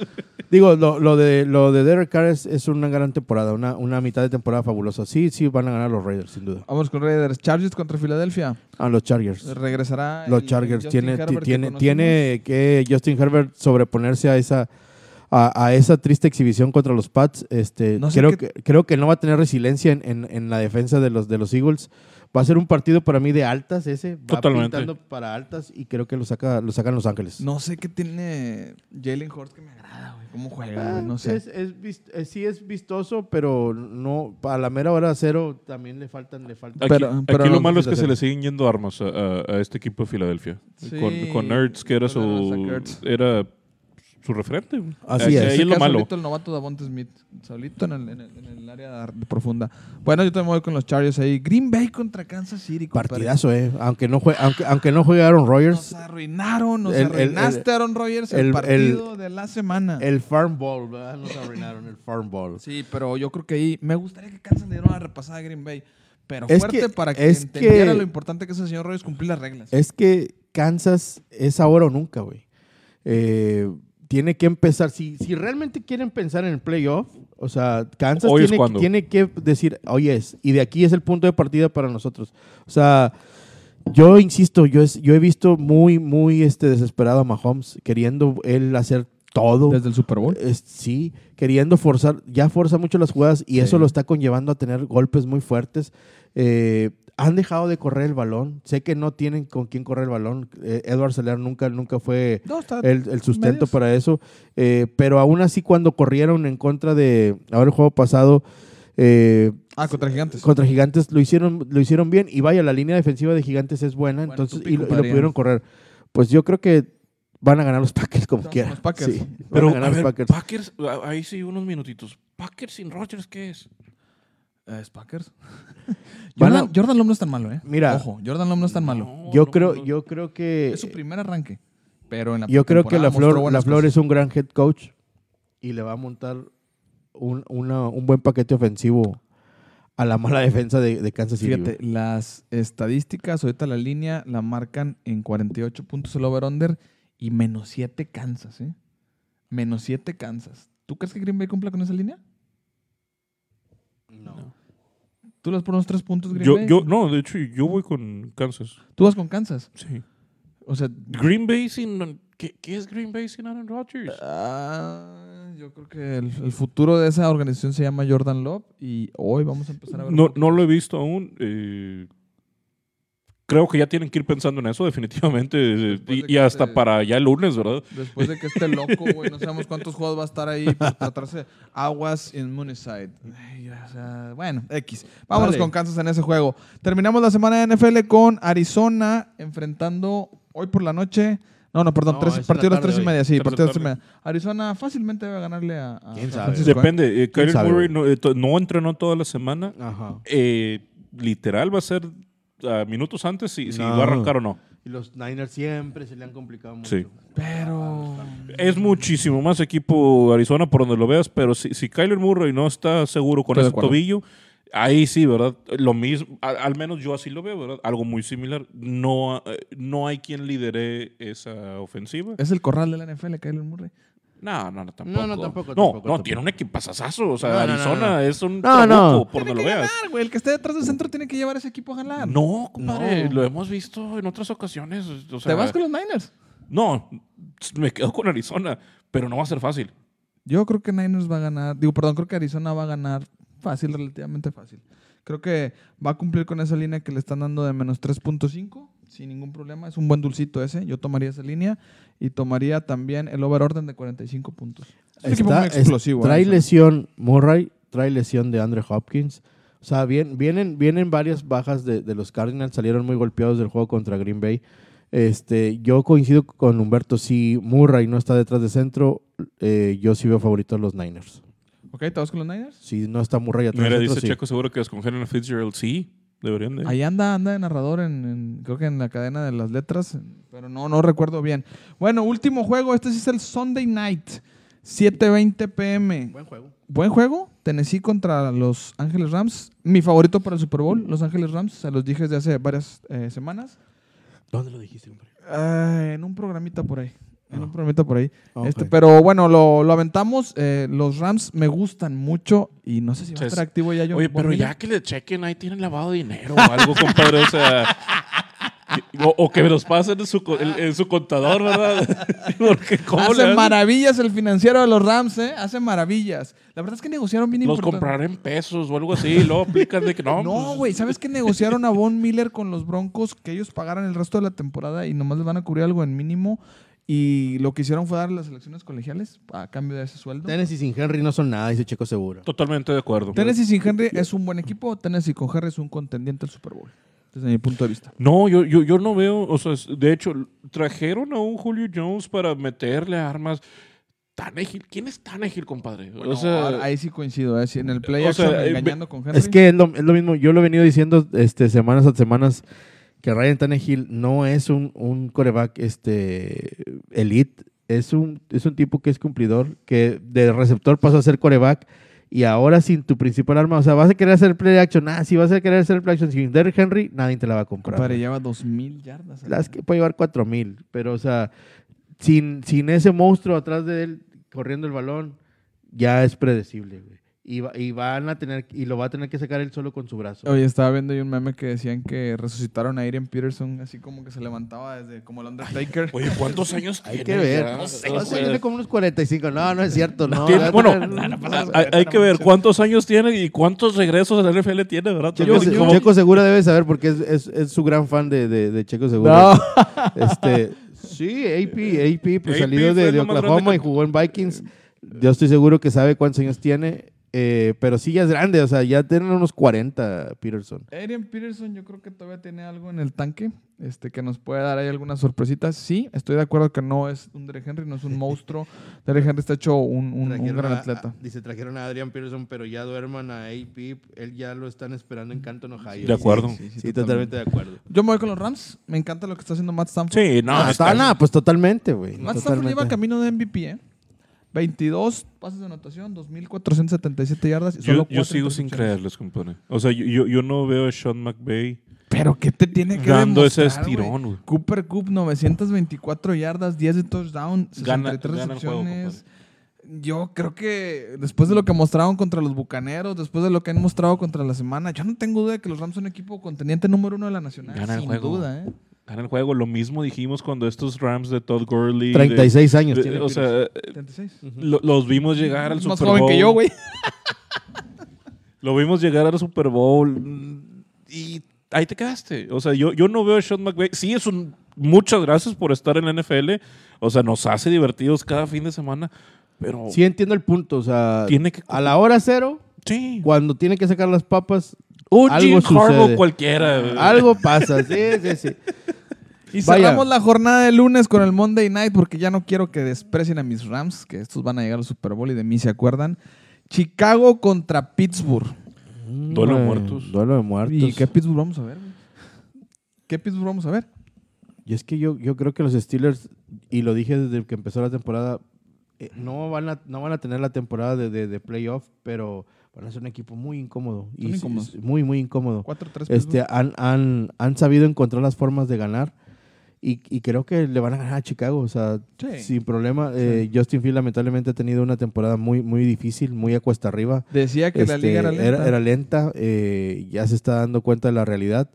Digo, lo, lo de, lo de Derek Carr es, es una gran temporada, una, una mitad de temporada fabulosa. Sí, sí, van a ganar los Raiders, sin duda. Vamos con Raiders. Chargers contra Filadelfia. A los Chargers. Regresará. Los el Chargers. Tiene, Herbert que tiene, conocimos. tiene que Justin Herbert sobreponerse a esa, a, a esa triste exhibición contra los Pats. Este, No sé creo, qué- que, creo que no va a tener resiliencia en, en- en la defensa de los, de los Eagles. Va a ser un partido para mí de altas ese. Va Totalmente. pintando para altas y creo que lo, saca, lo sacan Los Ángeles. No sé qué tiene Jalen Hurts que me agrada, güey. ¿Cómo juega? güey? No Ah, sé. Es, es eh, sí es vistoso, pero no a la mera hora cero también le faltan le faltan. Aquí, Pero- pero aquí lo no malo es que se le siguen yendo armas a, a- a este equipo de Filadelfia. Sí, con, con Ertz, que era su, Ertz. era su referente. güey. Así es. Ahí es lo malo. Solito el novato Davonte Smith. Solito en el, en el- en el área profunda. Bueno, yo también voy con los Chargers ahí. Green Bay contra Kansas City. compadre. Partidazo, eh. Aunque no juegue, aunque, aunque no juegue Aaron Nos Rodgers, arruinaron, nos El- arruinaste, Aaron Rodgers, el, el- partido de la semana. el Farm Ball, ¿verdad? Nos arruinaron el Farm Ball. Sí, pero yo creo que ahí me gustaría que Kansas le diera una repasada a Green Bay. Pero Es fuerte que- para que es entendiera que- lo importante que es el señor Rodgers cumplir las reglas. Es que Kansas es ahora o nunca, güey. Eh, tiene que empezar, si, si realmente quieren pensar en el playoff, o sea, Kansas Hoy tiene, que decir, oye, es, y de aquí es el punto de partida para nosotros. O sea, yo insisto, yo, es, yo he visto muy, muy este, desesperado a Mahomes, queriendo él hacer todo. Desde el Super Bowl. Es- sí, queriendo forzar, ya forza mucho las jugadas y Sí. eso lo está conllevando a tener golpes muy fuertes. Eh, han dejado de correr el balón. Sé que no tienen con quién correr el balón. Eh, Edward Seller nunca, nunca fue No, el, el sustento medios. para eso. Eh, pero aún así, cuando corrieron en contra de, ahora el juego pasado, eh, Ah, contra Gigantes. contra Gigantes lo hicieron, lo hicieron bien. Y vaya, la línea defensiva de Gigantes es buena, Bueno, entonces y, lo, y lo compadre. pudieron correr. Pues yo creo que van a ganar los Packers como quieran. los Packers. Sí, van Pero, a a ganar los ver, Packers. Packers, ahí sí, unos minutitos. Packers sin Rodgers, ¿qué es? Eh, ¿Es Packers? A- Jordan, Love no es tan malo, ¿eh? Mira. Ojo, Jordan Love no es tan malo. No, Yo no, creo, no. yo creo que Es su primer arranque. Pero en la yo creo que la flor, la flor es un gran head coach y le va a montar un, una- un buen paquete ofensivo a la mala defensa de, de Kansas City. Fíjate, las estadísticas, ahorita la línea la marcan en 48 puntos el over-under y menos 7 Kansas, ¿eh? Menos 7 Kansas. ¿Tú crees que Green Bay cumpla con esa línea? No. ¿Tú las por unos 3 puntos, Green Yo, Bay? yo, no, de hecho, yo voy con Kansas. Tú vas con Kansas. Sí. O sea, Green Bay sin. ¿Qué, qué es Green Bay sin Aaron Rodgers? ah, yo creo que el, el futuro de esa organización se llama Jordan Love y hoy vamos a empezar a ver. No, no lo he visto aún. eh, creo que ya tienen que ir pensando en eso, definitivamente. de Y, hasta te- para ya el lunes, ¿verdad? Después de que esté loco, güey, no sabemos cuántos juegos va a estar ahí por tratarse aguas en Moonside. Ay, o sea, bueno, X. Vámonos Dale. con Kansas en ese juego. Terminamos la semana de NFL con Arizona enfrentando hoy por la noche. No, no, perdón, No, tres, partidos a las tres y hoy. media, sí, partidos a las tres y media. Arizona fácilmente debe ganarle a, a ¿Quién sabe? ¿eh? Depende. eh, Kyler Murray no, eh, no entrenó toda la semana. Ajá. Eh, literal va a ser ah, minutos antes si, si No. va a arrancar o no. Y los Niners siempre se le han complicado mucho. Sí. Pero. Es muchísimo más equipo Arizona por donde lo veas, pero si, si Kyler Murray no está seguro con Estoy de ese acuerdo. tobillo, ahí sí, ¿verdad? Lo mismo, a- al menos yo así lo veo, ¿verdad? Algo muy similar. No, eh, no hay quien lidere esa ofensiva. Es el corral de la NFL, Kyler Murray. No, no, no, tampoco. No, no, tampoco, No, tampoco, no, tampoco. tiene un equipazazazo. O sea, No, Arizona no. es un No, trabuco por donde lo veas. ganar, güey. El que esté detrás del centro tiene que llevar ese equipo a ganar. No, compadre, lo hemos visto en otras ocasiones. O sea, ¿Te vas con los Niners? No, me quedo con Arizona, pero no va a ser fácil. Yo creo que Niners va a ganar. Digo, perdón, creo que Arizona va a ganar fácil, relativamente fácil. Creo que va a cumplir con esa línea que le están dando de menos 3.5 sin ningún problema. Es un buen dulcito ese. Yo tomaría esa línea y tomaría también el overorden de 45 puntos. Es un equipo Está- muy es- explosivo. trae lesión Murray, trae lesión de Andre Hopkins. O sea, bien- vienen, vienen varias bajas de, de los Cardinals, salieron muy golpeados del juego contra Green Bay. Este, yo coincido con Humberto, si Murray no está detrás de centro, eh, yo sí veo favorito a los Niners. ¿Ok? ¿Te vas con los Niners? Si no está Murray atrás Mira, dice sí. Checo seguro que escogen a Fitzgerald. Sí, deberían de. Ahí anda, anda de narrador en, en- creo que en la cadena de las letras, pero no, no recuerdo bien. Bueno, último juego, este sí es el Sunday Night, 7.20 pm. Buen juego. Buen juego, Tennessee contra los Ángeles Rams. Mi favorito para el Super Bowl, los Ángeles Rams, se los dije desde hace varias eh, semanas. ¿Dónde lo dijiste, hombre? Ah, en un programita por ahí. En Ah. un programita por ahí. Este, pero bueno, lo, lo aventamos. eh, los Rams me gustan mucho y no sé si va a estar activo ya John Oye, pero ya que le chequen, ahí tienen lavado de dinero o algo, compadre. O sea. O, o que me los pasen en su, co- en, en su contador, ¿verdad? Porque ¿cómo le Hace maravillas el financiero de los Rams, ¿eh? Hace maravillas. La verdad es que negociaron bien Los compraré en pesos o algo así. Luego aplican de que no. No, pues, güey, ¿sabes qué negociaron a Von Miller con los Broncos? Que ellos pagaran el resto de la temporada y nomás les van a cubrir algo en mínimo. Y lo que hicieron fue darle las elecciones colegiales a cambio de ese sueldo. Tennessee sin Henry no son nada, dice Checo seguro. Totalmente de acuerdo. Tennessee sin Henry es un buen equipo. Tennessee con Henry es un contendiente al Super Bowl. Desde mi punto de vista. No, yo, yo, yo no veo, o sea, de hecho, trajeron a un Julio Jones para meterle armas. Tannehill, ¿quién es Tannehill, compadre? Bueno, o sea, ahora- ahí sí coincido. ¿eh? Si en el play o sea, eh, engañando con Henry. Es que es lo, es lo mismo, yo lo he venido diciendo este, semanas a semanas que Ryan Tannehill no es un, un coreback este, elite, es un, es un tipo que es cumplidor, que de receptor pasó a ser coreback y ahora sin tu principal arma, o sea, vas a querer hacer play action, ah, si vas a querer hacer play action sin Derrick Henry, nadie te la va a comprar. Compadre, lleva 2.000 yardas. Las que puede llevar 4000, pero o sea, sin, sin ese monstruo atrás de él corriendo el balón, ya es predecible, güey. Y, va- y van a tener y lo va a tener que sacar él solo con su brazo. Oye, estaba viendo ahí un meme que decían que resucitaron a Adrian Peterson, así como que se levantaba desde como el Undertaker. oye, ¿cuántos años Hay que ver. ya? No, sé, no sé, tiene como unos 45. No, no es cierto. No, Tiene- bueno, tener- hay, hay que ver cuántos años tiene y cuántos regresos a la NFL tiene, ¿verdad? Checo, Se- como- Checo Segura debe saber porque es, es- es su gran fan de, de, de Checo Segura. No. Este, sí, AP, AP, pues AP salido de, Oklahoma y jugó en Vikings. Yo estoy seguro que sabe cuántos años tiene, eh, pero sí ya es grande, o sea, ya tiene unos 40 Peterson. Adrian Peterson yo creo que todavía tiene algo en el tanque este, que nos puede dar ahí algunas sorpresitas. Sí, estoy de acuerdo que no es un Derek Henry, no es un monstruo. Derek Henry está hecho un, un- un Trajeron gran a- atleta. a- dice, trajeron a Adrian Peterson, pero ya duerman a AP. Él ya lo están esperando en Canton, Ohio. De acuerdo. Sí, sí, Sí, totalmente de acuerdo. Yo me voy con los Rams. Me encanta lo que está haciendo Matt Stanford. Sí, no, Ah, está- nada, pues totalmente, güey. Matt Stanford totalmente. lleva camino de MVP, ¿eh? 22 pases de anotación, 2.477 yardas y Yo, solo yo cuatro sigo sin creerles, compadre. O sea, yo, yo, yo no veo a Sean McVay Pero ¿qué te tiene que dando ese demostrar, estirón, güey. Cooper Cup, 924 yardas, 10 de touchdown, 63 Gana- gana el juego, recepciones. yo creo que después de lo que mostraron contra los Bucaneros, después de lo que han mostrado contra la semana, yo no tengo duda de que los Rams son equipo contendiente número uno de la Nacional. Gana el sin juego. duda, ¿eh? Gana el juego. Lo mismo dijimos cuando estos Rams de Todd Gurley. de- 36 años de- tiene o sea, eh, 36. lo- los vimos llegar al Es más Super joven Bowl. que yo, güey. Lo vimos llegar al Super Bowl y ahí te quedaste. O sea, yo, yo no veo a Sean McVay. Sí, es un. Muchas gracias por estar en la NFL. O sea, nos hace divertidos cada fin de semana. Pero. Sí entiendo el punto, o sea, Tiene que- a la hora cero, Sí. cuando tiene que sacar las papas, Un algo Jim Harbaugh sucede. cualquiera. algo pasa, sí, sí, sí. Y Vaya. cerramos la jornada de lunes con el Monday Night porque ya no quiero que desprecien a mis Rams, que estos van a llegar al Super Bowl y de mí se acuerdan. Chicago contra Pittsburgh. Duelo de Mm, muertos. Duelo de muertos. ¿Y qué Pittsburgh vamos a ver? ¿Qué Pittsburgh vamos a ver? Y es que yo, yo creo que los Steelers, y lo dije desde que empezó la temporada, eh, no, van a, no van a tener la temporada de, de, de playoff, pero van a ser un equipo muy incómodo. Y muy, muy incómodo. 4-3 Este, han, han, han sabido encontrar las formas de ganar y, y creo que le van a ganar a Chicago, o sea, Sí. sin problema. Eh, Justin Field lamentablemente ha tenido una temporada muy, muy difícil, muy a cuesta arriba. Decía que la Este, liga era lenta. era lenta, eh, ya se está dando cuenta de la realidad.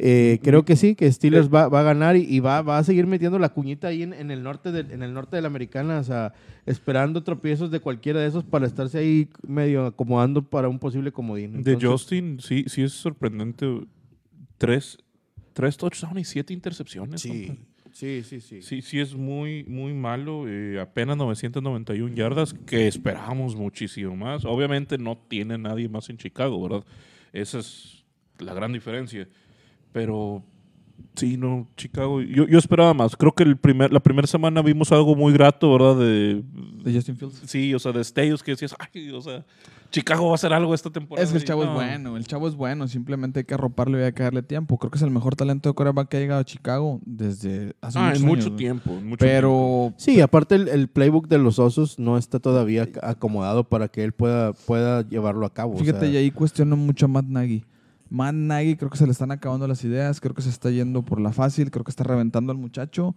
Eh, creo que sí, que Steelers va, va a ganar y, y va, va a seguir metiendo la cuñita ahí en, en el norte de, en el norte de la americana, o sea, esperando tropiezos de cualquiera de esos para estarse ahí medio acomodando para un posible comodín. De Justin, sí, sí es sorprendente. Tres, tres touchdowns y siete intercepciones. Sí, sí, sí, sí. Sí, sí es muy, muy malo. eh, apenas 991 yardas, que esperábamos muchísimo más. Obviamente no tiene nadie más en Chicago, ¿verdad? Esa es la gran diferencia. Pero sí, no, Chicago. Yo, yo esperaba más. Creo que el primer, la primera semana vimos algo muy grato, ¿verdad? De, De Justin Fields. sí, o sea, de destellos que decías, ay, o sea, Chicago va a hacer algo esta temporada. Es que el chavo es no. bueno, el chavo es bueno, simplemente hay que arroparlo y hay que darle tiempo. Creo que es el mejor talento de coreback que ha llegado a Chicago desde hace Ah, muchos en mucho años, tiempo. en mucho tiempo. Pero Sí, aparte el, el playbook de los osos no está todavía ac- acomodado para que él pueda, pueda llevarlo a cabo. o fíjate, sea, y ahí cuestiono mucho a Matt Nagy. Matt Nagy creo que se le están acabando las ideas, creo que se está yendo por la fácil, creo que está reventando al muchacho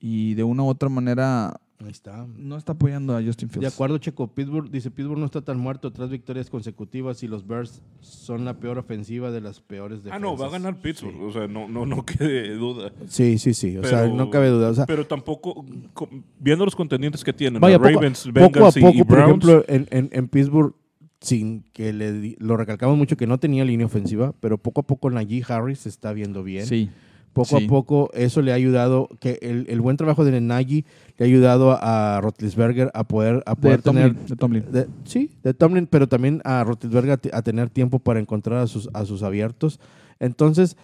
y de una u otra manera ahí está. no está apoyando a Justin Fields. De acuerdo, Checo. Pittsburgh dice: Pittsburgh no está tan muerto. Tres victorias consecutivas y los Bears son la peor ofensiva de las peores Ah, defensas. no, va a ganar Pittsburgh. O sea, no, no, no quede duda. Sí, sí, sí. O sea, Pero- no cabe duda. O sea, Pero tampoco, co- viendo los contendientes que tienen, vaya, poco, Ravens, poco a Bengals y- poco, y por Browns, ejemplo, en, en, en Pittsburgh, sin que le lo recalcamos mucho que no tenía línea ofensiva, pero poco a poco Najee Harris se está viendo bien. Sí. Poco Sí. a poco eso le ha ayudado, que el, el buen trabajo de Nagy le ha ayudado a, a Roethlisberger a poder, a De poder tener... Tomlin, de Tomlin. de- sí, de Tomlin, pero también a Roethlisberger a, a tener tiempo para encontrar a sus, a sus abiertos. Entonces,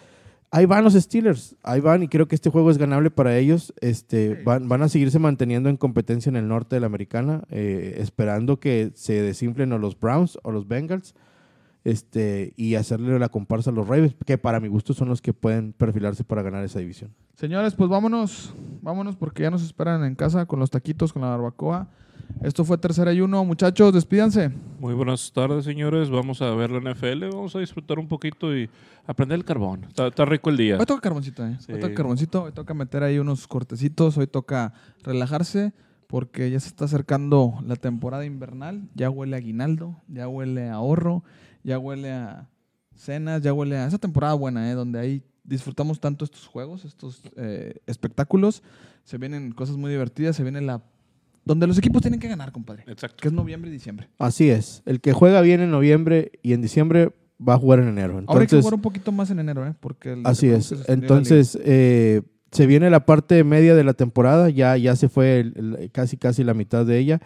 ahí van los Steelers, ahí van y creo que este juego es ganable para ellos. Este, van, van a seguirse manteniendo en competencia en el norte de la americana, eh, esperando que se desinflen o los Browns o los Bengals este, y hacerle la comparsa a los Ravens, que para mi gusto son los que pueden perfilarse para ganar esa división. Señores, pues vámonos, vámonos porque ya nos esperan en casa con los taquitos, con la barbacoa. Esto fue Tercera y Uno. Muchachos, despídanse. Muy buenas tardes, señores. Vamos a ver la NFL. Vamos a disfrutar un poquito y aprender el carbón. Está, está rico el día. Hoy toca carboncito, ¿eh? Hoy Sí. toca carboncito, hoy toca meter ahí unos cortecitos, hoy toca relajarse porque ya se está acercando la temporada invernal, ya huele a aguinaldo, ya huele a ahorro, ya huele a cenas, ya huele a esa temporada buena, ¿eh? Donde ahí disfrutamos tanto estos juegos, estos eh, espectáculos, se vienen cosas muy divertidas, se viene la... Donde los equipos tienen que ganar, compadre, Exacto. que es noviembre y diciembre. Así es, el que juega bien en noviembre y en diciembre va a jugar en enero. Ahora hay que Entonces, jugar un poquito más en enero, ¿eh? Porque el- Así es. Entonces, eh, se viene la parte media de la temporada, ya, ya se fue el- el- casi casi la mitad de ella.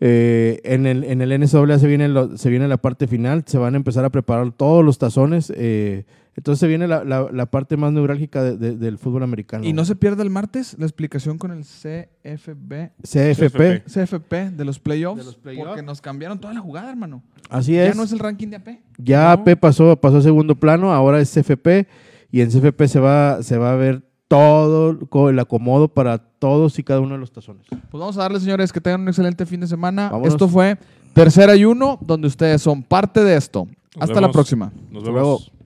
Eh, en, el, en el NSAA se viene, lo- se viene la parte final, se van a empezar a preparar todos los tazones. eh, entonces se viene la, la- la parte más neurálgica de- de- del fútbol americano. Y no se pierda el martes la explicación con el CFB, CFP, CFP de los playoffs, De los playoffs. porque nos cambiaron toda la jugada, hermano. así Ya es. no es el ranking de AP. Ya No. AP pasó, pasó a segundo plano, ahora es CFP y en CFP se va, se va a ver todo el acomodo para todos y cada uno de los tazones. Pues vamos a darle, señores, que tengan un excelente fin de semana. Vámonos. Esto fue Tercer Ayuno, donde ustedes son parte de esto. Nos Hasta la próxima. Nos Hasta vemos. luego.